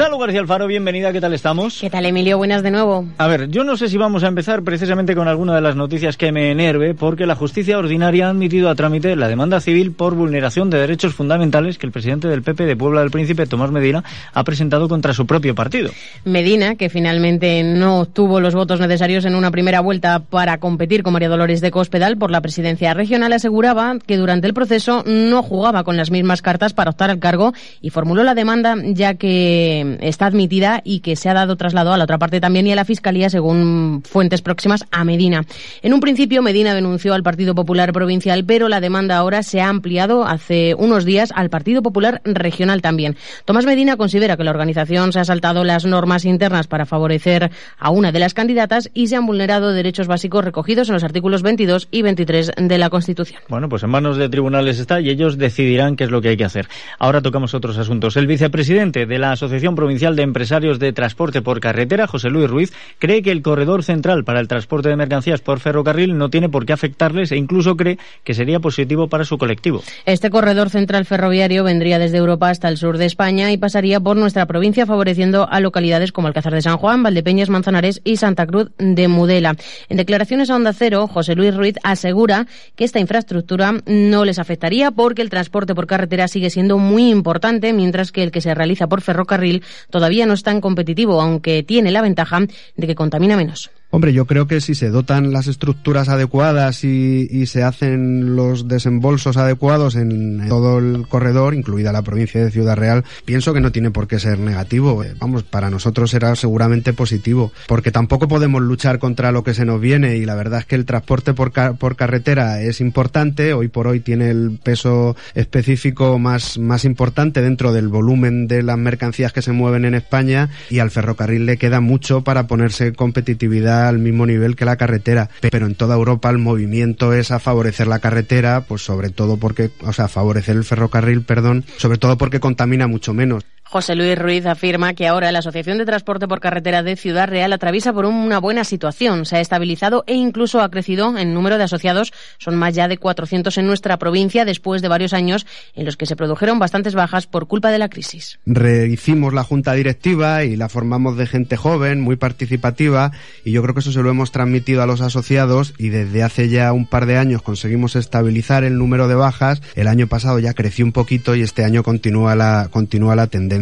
B: Salud García Alfaro, bienvenida, ¿qué tal estamos?
C: ¿Qué tal Emilio? Buenas de nuevo.
B: A ver, yo no sé si vamos a empezar precisamente con alguna de las noticias que me enerve, porque la justicia ordinaria ha admitido a trámite la demanda civil por vulneración de derechos fundamentales que el presidente del PP de Puebla del Príncipe, Tomás Medina, ha presentado contra su propio partido.
C: Medina, que finalmente no obtuvo los votos necesarios en una primera vuelta para competir con María Dolores de Cospedal por la presidencia regional, aseguraba que durante el proceso no jugaba con las mismas cartas para optar al cargo y formuló la demanda ya que está admitida y que se ha dado traslado a la otra parte también y a la Fiscalía, según fuentes próximas a Medina. En un principio, Medina denunció al Partido Popular Provincial, pero la demanda ahora se ha ampliado hace unos días al Partido Popular Regional también. Tomás Medina considera que la organización se ha saltado las normas internas para favorecer a una de las candidatas y se han vulnerado derechos básicos recogidos en los artículos 22 y 23 de la Constitución.
B: Bueno, pues en manos de tribunales está y ellos decidirán qué es lo que hay que hacer. Ahora tocamos otros asuntos. El vicepresidente de la Asociación Provincial de Empresarios de Transporte por Carretera, José Luis Ruiz, cree que el corredor central para el transporte de mercancías por ferrocarril no tiene por qué afectarles e incluso cree que sería positivo para su colectivo.
C: Este corredor central ferroviario vendría desde Europa hasta el sur de España y pasaría por nuestra provincia favoreciendo a localidades como Alcázar de San Juan, Valdepeñas, Manzanares y Santa Cruz de Mudela. En declaraciones a Onda Cero, José Luis Ruiz asegura que esta infraestructura no les afectaría porque el transporte por carretera sigue siendo muy importante, mientras que el que se realiza por ferrocarril todavía no es tan competitivo, aunque tiene la ventaja de que contamina menos.
M: Hombre, yo creo que si se dotan las estructuras adecuadas y, se hacen los desembolsos adecuados en todo el corredor, incluida la provincia de Ciudad Real, pienso que no tiene por qué ser negativo. Eh, vamos, para nosotros será seguramente positivo, porque tampoco podemos luchar contra lo que se nos viene y la verdad es que el transporte por, ca por carretera es importante, hoy por hoy tiene el peso específico más, más importante dentro del volumen de las mercancías que se mueven en España y al ferrocarril le queda mucho para ponerse competitividad al mismo nivel que la carretera, pero en toda Europa el movimiento es a favorecer la carretera, pues sobre todo porque, o sea, favorecer el ferrocarril, perdón, sobre todo porque contamina mucho menos.
C: José Luis Ruiz afirma que ahora la Asociación de Transporte por Carretera de Ciudad Real atraviesa por una buena situación. Se ha estabilizado e incluso ha crecido en número de asociados. Son más ya de 400 en nuestra provincia después de varios años en los que se produjeron bastantes bajas por culpa de la crisis.
M: Rehicimos la junta directiva y la formamos de gente joven, muy participativa y yo creo que eso se lo hemos transmitido a los asociados y desde hace ya un par de años conseguimos estabilizar el número de bajas. El año pasado ya creció un poquito y este año continúa la, continúa la tendencia.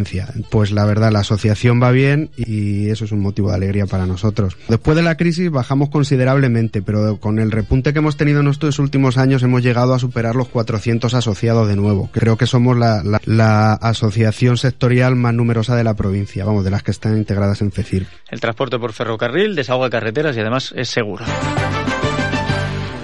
M: Pues la verdad, la asociación va bien y eso es un motivo de alegría para nosotros. Después de la crisis bajamos considerablemente, pero con el repunte que hemos tenido en estos últimos años hemos llegado a superar los 400 asociados de nuevo. Creo que somos la, asociación sectorial más numerosa de la provincia, vamos, de las que están integradas en FECIR.
B: El transporte por ferrocarril desahoga carreteras y además es seguro.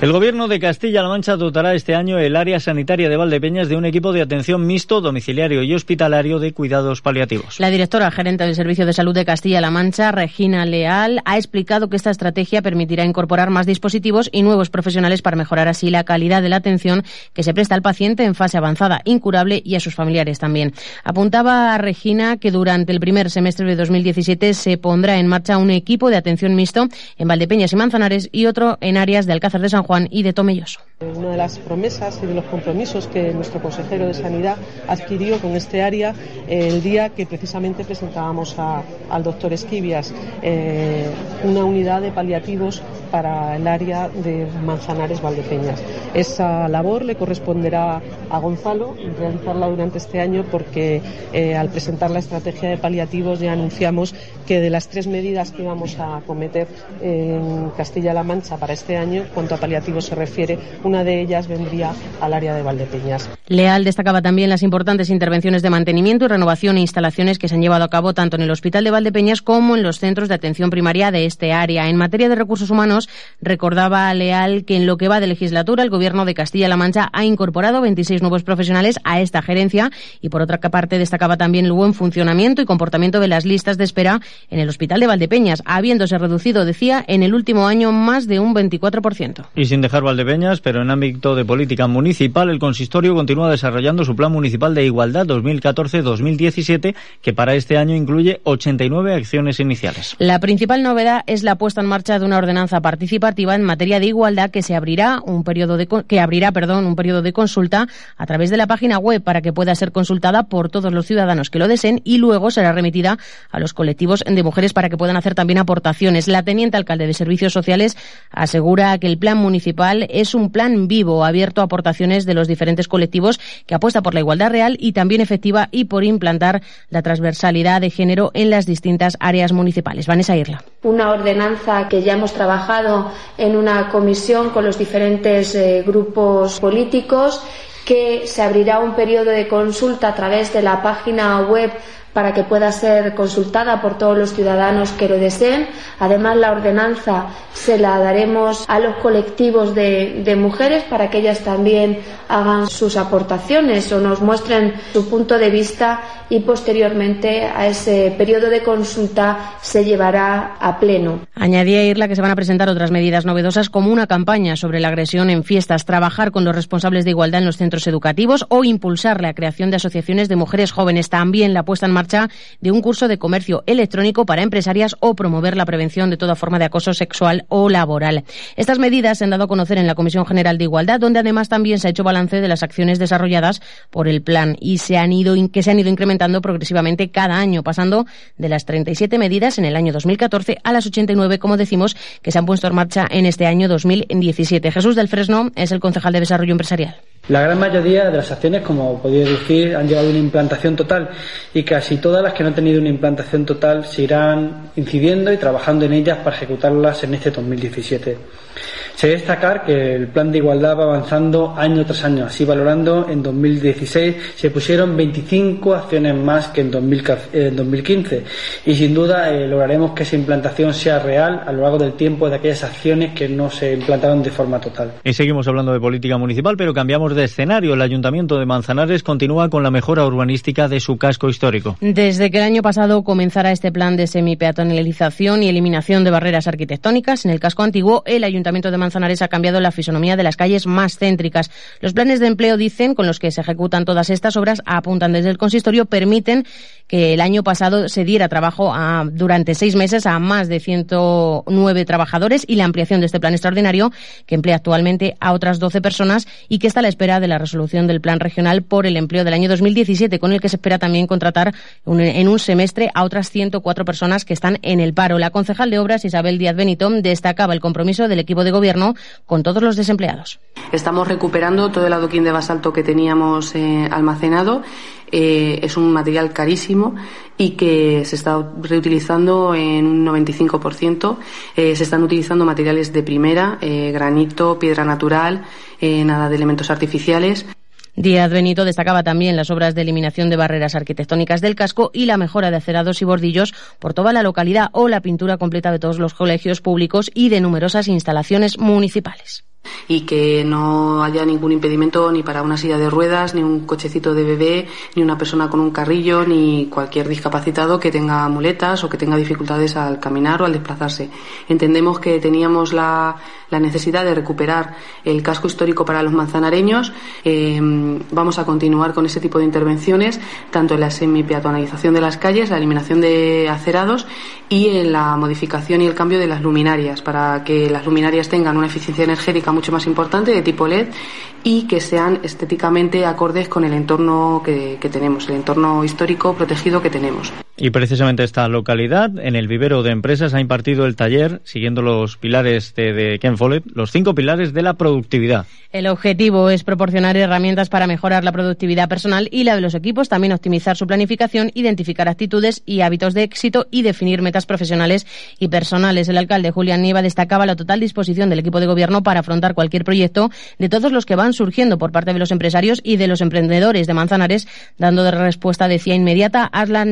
B: El Gobierno de Castilla-La Mancha dotará este año el área sanitaria de Valdepeñas de un equipo de atención mixto, domiciliario y hospitalario de cuidados paliativos.
C: La directora gerente del Servicio de Salud de Castilla-La Mancha, Regina Leal, ha explicado que esta estrategia permitirá incorporar más dispositivos y nuevos profesionales para mejorar así la calidad de la atención que se presta al paciente en fase avanzada, incurable y a sus familiares también. Apuntaba a Regina que durante el primer semestre de 2017 se pondrá en marcha un equipo de atención mixto en Valdepeñas y Manzanares y otro en áreas de Alcázar de San Juan y de Tomelloso.
N: Una de las promesas y de los compromisos que nuestro consejero de Sanidad adquirió con este área eh, el día que precisamente presentábamos a, al doctor Esquivias eh, una unidad de paliativos para el área de Manzanares Valdepeñas. Esa labor le corresponderá a Gonzalo realizarla durante este año porque eh, al presentar la estrategia de paliativos ya anunciamos que de las tres medidas que vamos a cometer en Castilla-La Mancha para este año, cuanto a paliativos se refiere, una de ellas vendría al área de Valdepeñas.
C: Leal destacaba también las importantes intervenciones de mantenimiento y renovación e instalaciones que se han llevado a cabo tanto en el Hospital de Valdepeñas como en los centros de atención primaria de este área. En materia de recursos humanos, recordaba a Leal que en lo que va de legislatura, el Gobierno de Castilla-La Mancha ha incorporado 26 nuevos profesionales a esta gerencia y, por otra parte, destacaba también el buen funcionamiento y comportamiento de las listas de espera en el Hospital de Valdepeñas, habiéndose reducido, decía, en el último año más de un 24%.
B: Y sin dejar Valdepeñas, pero en ámbito de política municipal, el consistorio continúa desarrollando su Plan Municipal de Igualdad 2014-2017, que para este año incluye 89 acciones iniciales.
C: La principal novedad es la puesta en marcha de una ordenanza participativa en materia de igualdad que se abrirá un periodo de que abrirá, perdón, un periodo de consulta a través de la página web para que pueda ser consultada por todos los ciudadanos que lo deseen y luego será remitida a los colectivos de mujeres para que puedan hacer también aportaciones. La teniente alcalde de Servicios Sociales asegura que el plan municipal es un plan vivo, abierto a aportaciones de los diferentes colectivos que apuesta por la igualdad real y también efectiva y por implantar la transversalidad de género en las distintas áreas municipales. Vanessa Irla.
O: Una ordenanza que ya hemos trabajado en una comisión con los diferentes eh, grupos políticos que se abrirá un periodo de consulta a través de la página web para que pueda ser consultada por todos los ciudadanos que lo deseen. Además, la ordenanza se la daremos a los colectivos de, mujeres para que ellas también hagan sus aportaciones o nos muestren su punto de vista y posteriormente a ese periodo de consulta se llevará a pleno.
C: Añadía Irla que se van a presentar otras medidas novedosas como una campaña sobre la agresión en fiestas, trabajar con los responsables de igualdad en los centros educativos o impulsar la creación de asociaciones de mujeres jóvenes. También la puesta en marcha de un curso de comercio electrónico para empresarias o promover la prevención de toda forma de acoso sexual o laboral. Estas medidas se han dado a conocer en la Comisión General de Igualdad, donde además también se ha hecho balance de las acciones desarrolladas por el plan y se han ido, que se han ido incrementando progresivamente cada año, pasando de las 37 medidas en el año 2014 a las 89, como decimos, que se han puesto en marcha en este año 2017. Jesús del Fresno es el concejal de Desarrollo Empresarial.
P: La gran mayoría de las acciones, como podéis decir, han llevado una implantación total y casi todas las que no han tenido una implantación total se irán incidiendo y trabajando en ellas para ejecutarlas en este 2017. Se debe destacar que el plan de igualdad va avanzando año tras año, así valorando en 2016 se pusieron 25 acciones más que en 2015 y sin duda eh, lograremos que esa implantación sea real a lo largo del tiempo de aquellas acciones que no se implantaron de forma total.
B: Y seguimos hablando de política municipal, pero cambiamos de escenario. El Ayuntamiento de Manzanares continúa con la mejora urbanística de su casco histórico.
C: Desde que el año pasado comenzara este plan de semipeatonalización y eliminación de barreras arquitectónicas en el casco antiguo, el Ayuntamiento de Manzanares ha cambiado la fisonomía de las calles más céntricas. Los planes de empleo, dicen, con los que se ejecutan todas estas obras, apuntan desde el consistorio, permiten que el año pasado se diera trabajo a, durante seis meses a más de 109 trabajadores y la ampliación de este plan extraordinario, que emplea actualmente a otras 12 personas y que está a la espera de la resolución del plan regional por el empleo del año 2017, con el que se espera también contratar en un semestre a otras 104 personas que están en el paro. La concejal de Obras, Isabel Díaz Benito, destacaba el compromiso del equipo de gobierno con todos los desempleados.
Q: Estamos recuperando todo el adoquín de basalto que teníamos eh, almacenado. Eh, es un material carísimo y que se está reutilizando en un 95%. Eh, se están utilizando materiales de primera, granito, piedra natural, nada de elementos artificiales.
C: Díaz Benito destacaba también las obras de eliminación de barreras arquitectónicas del casco y la mejora de acerados y bordillos por toda la localidad o la pintura completa de todos los colegios públicos y de numerosas instalaciones municipales
Q: y que no haya ningún impedimento ni para una silla de ruedas, ni un cochecito de bebé, ni una persona con un carrillo, ni cualquier discapacitado que tenga muletas o que tenga dificultades al caminar o al desplazarse. Entendemos que teníamos la, la necesidad de recuperar el casco histórico para los manzanareños. Eh, vamos a continuar con ese tipo de intervenciones, tanto en la semipeatonalización de las calles, la eliminación de acerados y en la modificación y el cambio de las luminarias, para que las luminarias tengan una eficiencia energética mucho más importante de tipo LED y que sean estéticamente acordes con el entorno que, que tenemos, el entorno histórico protegido que tenemos.
B: Y precisamente esta localidad, en el vivero de empresas, ha impartido el taller, siguiendo los pilares de, Ken Follett, los cinco pilares de la productividad.
C: El objetivo es proporcionar herramientas para mejorar la productividad personal y la de los equipos, también optimizar su planificación, identificar actitudes y hábitos de éxito y definir metas profesionales y personales. El alcalde Julián Nieva destacaba la total disposición del equipo de gobierno para afrontar cualquier proyecto de todos los que van surgiendo por parte de los empresarios y de los emprendedores de Manzanares, dando de respuesta, decía, inmediata a las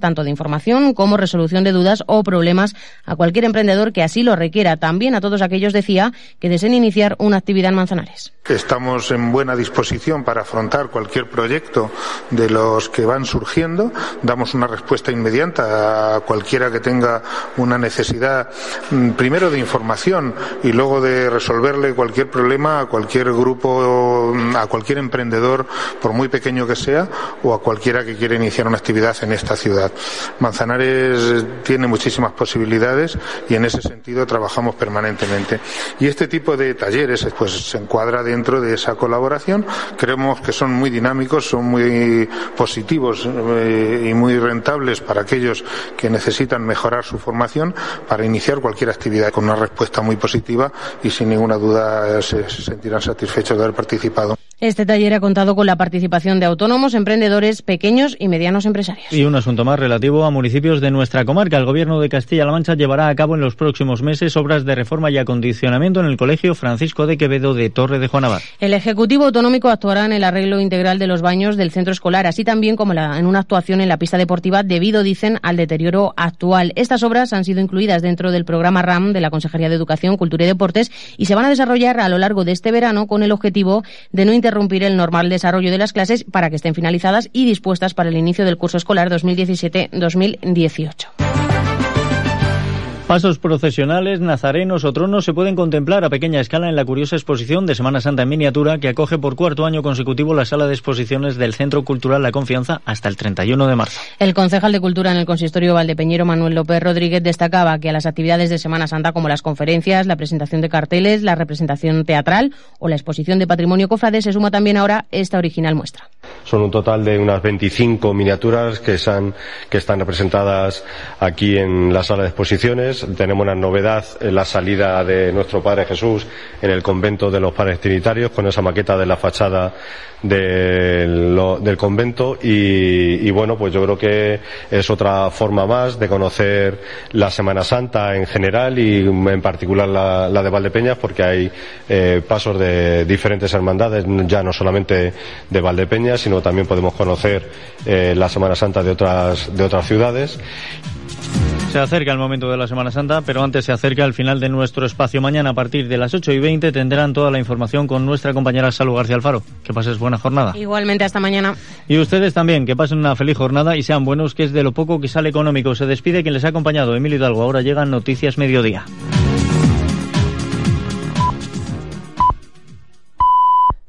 C: tanto de información como resolución de dudas o problemas a cualquier emprendedor que así lo requiera. También a todos aquellos, decía, que deseen iniciar una actividad en Manzanares.
R: Estamos en buena disposición para afrontar cualquier proyecto de los que van surgiendo. Damos una respuesta inmediata a cualquiera que tenga una necesidad, mm, primero de información y luego de resolverle cualquier problema a cualquier grupo, mm, a cualquier emprendedor, por muy pequeño que sea, o a cualquiera que quiera iniciar una actividad en esta ciudad. Manzanares tiene muchísimas posibilidades y en ese sentido trabajamos permanentemente. Y este tipo de talleres pues, se encuadra dentro de esa colaboración. Creemos que son muy dinámicos, son muy positivos eh, y muy rentables para aquellos que necesitan mejorar su formación para iniciar cualquier actividad con una respuesta muy positiva y sin ninguna duda se sentirán satisfechos de haber participado.
C: Este taller ha contado con la participación de autónomos, emprendedores, pequeños y medianos empresarios.
B: Y un asunto más relativo a municipios de nuestra comarca. El Gobierno de Castilla-La Mancha llevará a cabo en los próximos meses obras de reforma y acondicionamiento en el Colegio Francisco de Quevedo de Torre de Juanavar.
C: El Ejecutivo Autonómico actuará en el arreglo integral de los baños del centro escolar, así también como en una actuación en la pista deportiva debido, dicen, al deterioro actual. Estas obras han sido incluidas dentro del programa RAM de la Consejería de Educación, Cultura y Deportes y se van a desarrollar a lo largo de este verano con el objetivo de no interrumpir el normal desarrollo de las clases para que estén finalizadas y dispuestas para el inicio del curso escolar 2017-2018.
B: Pasos procesionales, nazarenos o tronos se pueden contemplar a pequeña escala en la curiosa exposición de Semana Santa en miniatura que acoge por cuarto año consecutivo la sala de exposiciones del Centro Cultural La Confianza hasta el 31 de marzo.
C: El concejal de Cultura en el consistorio Valdepeñero, Manuel López Rodríguez, destacaba que a las actividades de Semana Santa como las conferencias, la presentación de carteles, la representación teatral o la exposición de patrimonio cofrade se suma también ahora esta original muestra.
S: Son un total de unas 25 miniaturas que, que están representadas aquí en la sala de exposiciones tenemos una novedad la salida de nuestro Padre Jesús en el convento de los Padres Trinitarios con esa maqueta de la fachada del, convento. Y, bueno, pues yo creo que es otra forma más de conocer la Semana Santa en general y en particular la, de Valdepeñas porque hay eh, pasos de diferentes hermandades, ya no solamente de Valdepeñas, sino también podemos conocer eh, la Semana Santa de otras ciudades
B: se acerca el momento de la Semana Santa, pero antes se acerca el final de nuestro espacio. Mañana a partir de las 8 y 20 tendrán toda la información con nuestra compañera Salud García Alfaro. Que pases buena jornada.
C: Igualmente, hasta mañana.
B: Y ustedes también, que pasen una feliz jornada y sean buenos, que es de lo poco que sale económico. Se despide quien les ha acompañado, Emilio Hidalgo. Ahora llegan Noticias Mediodía.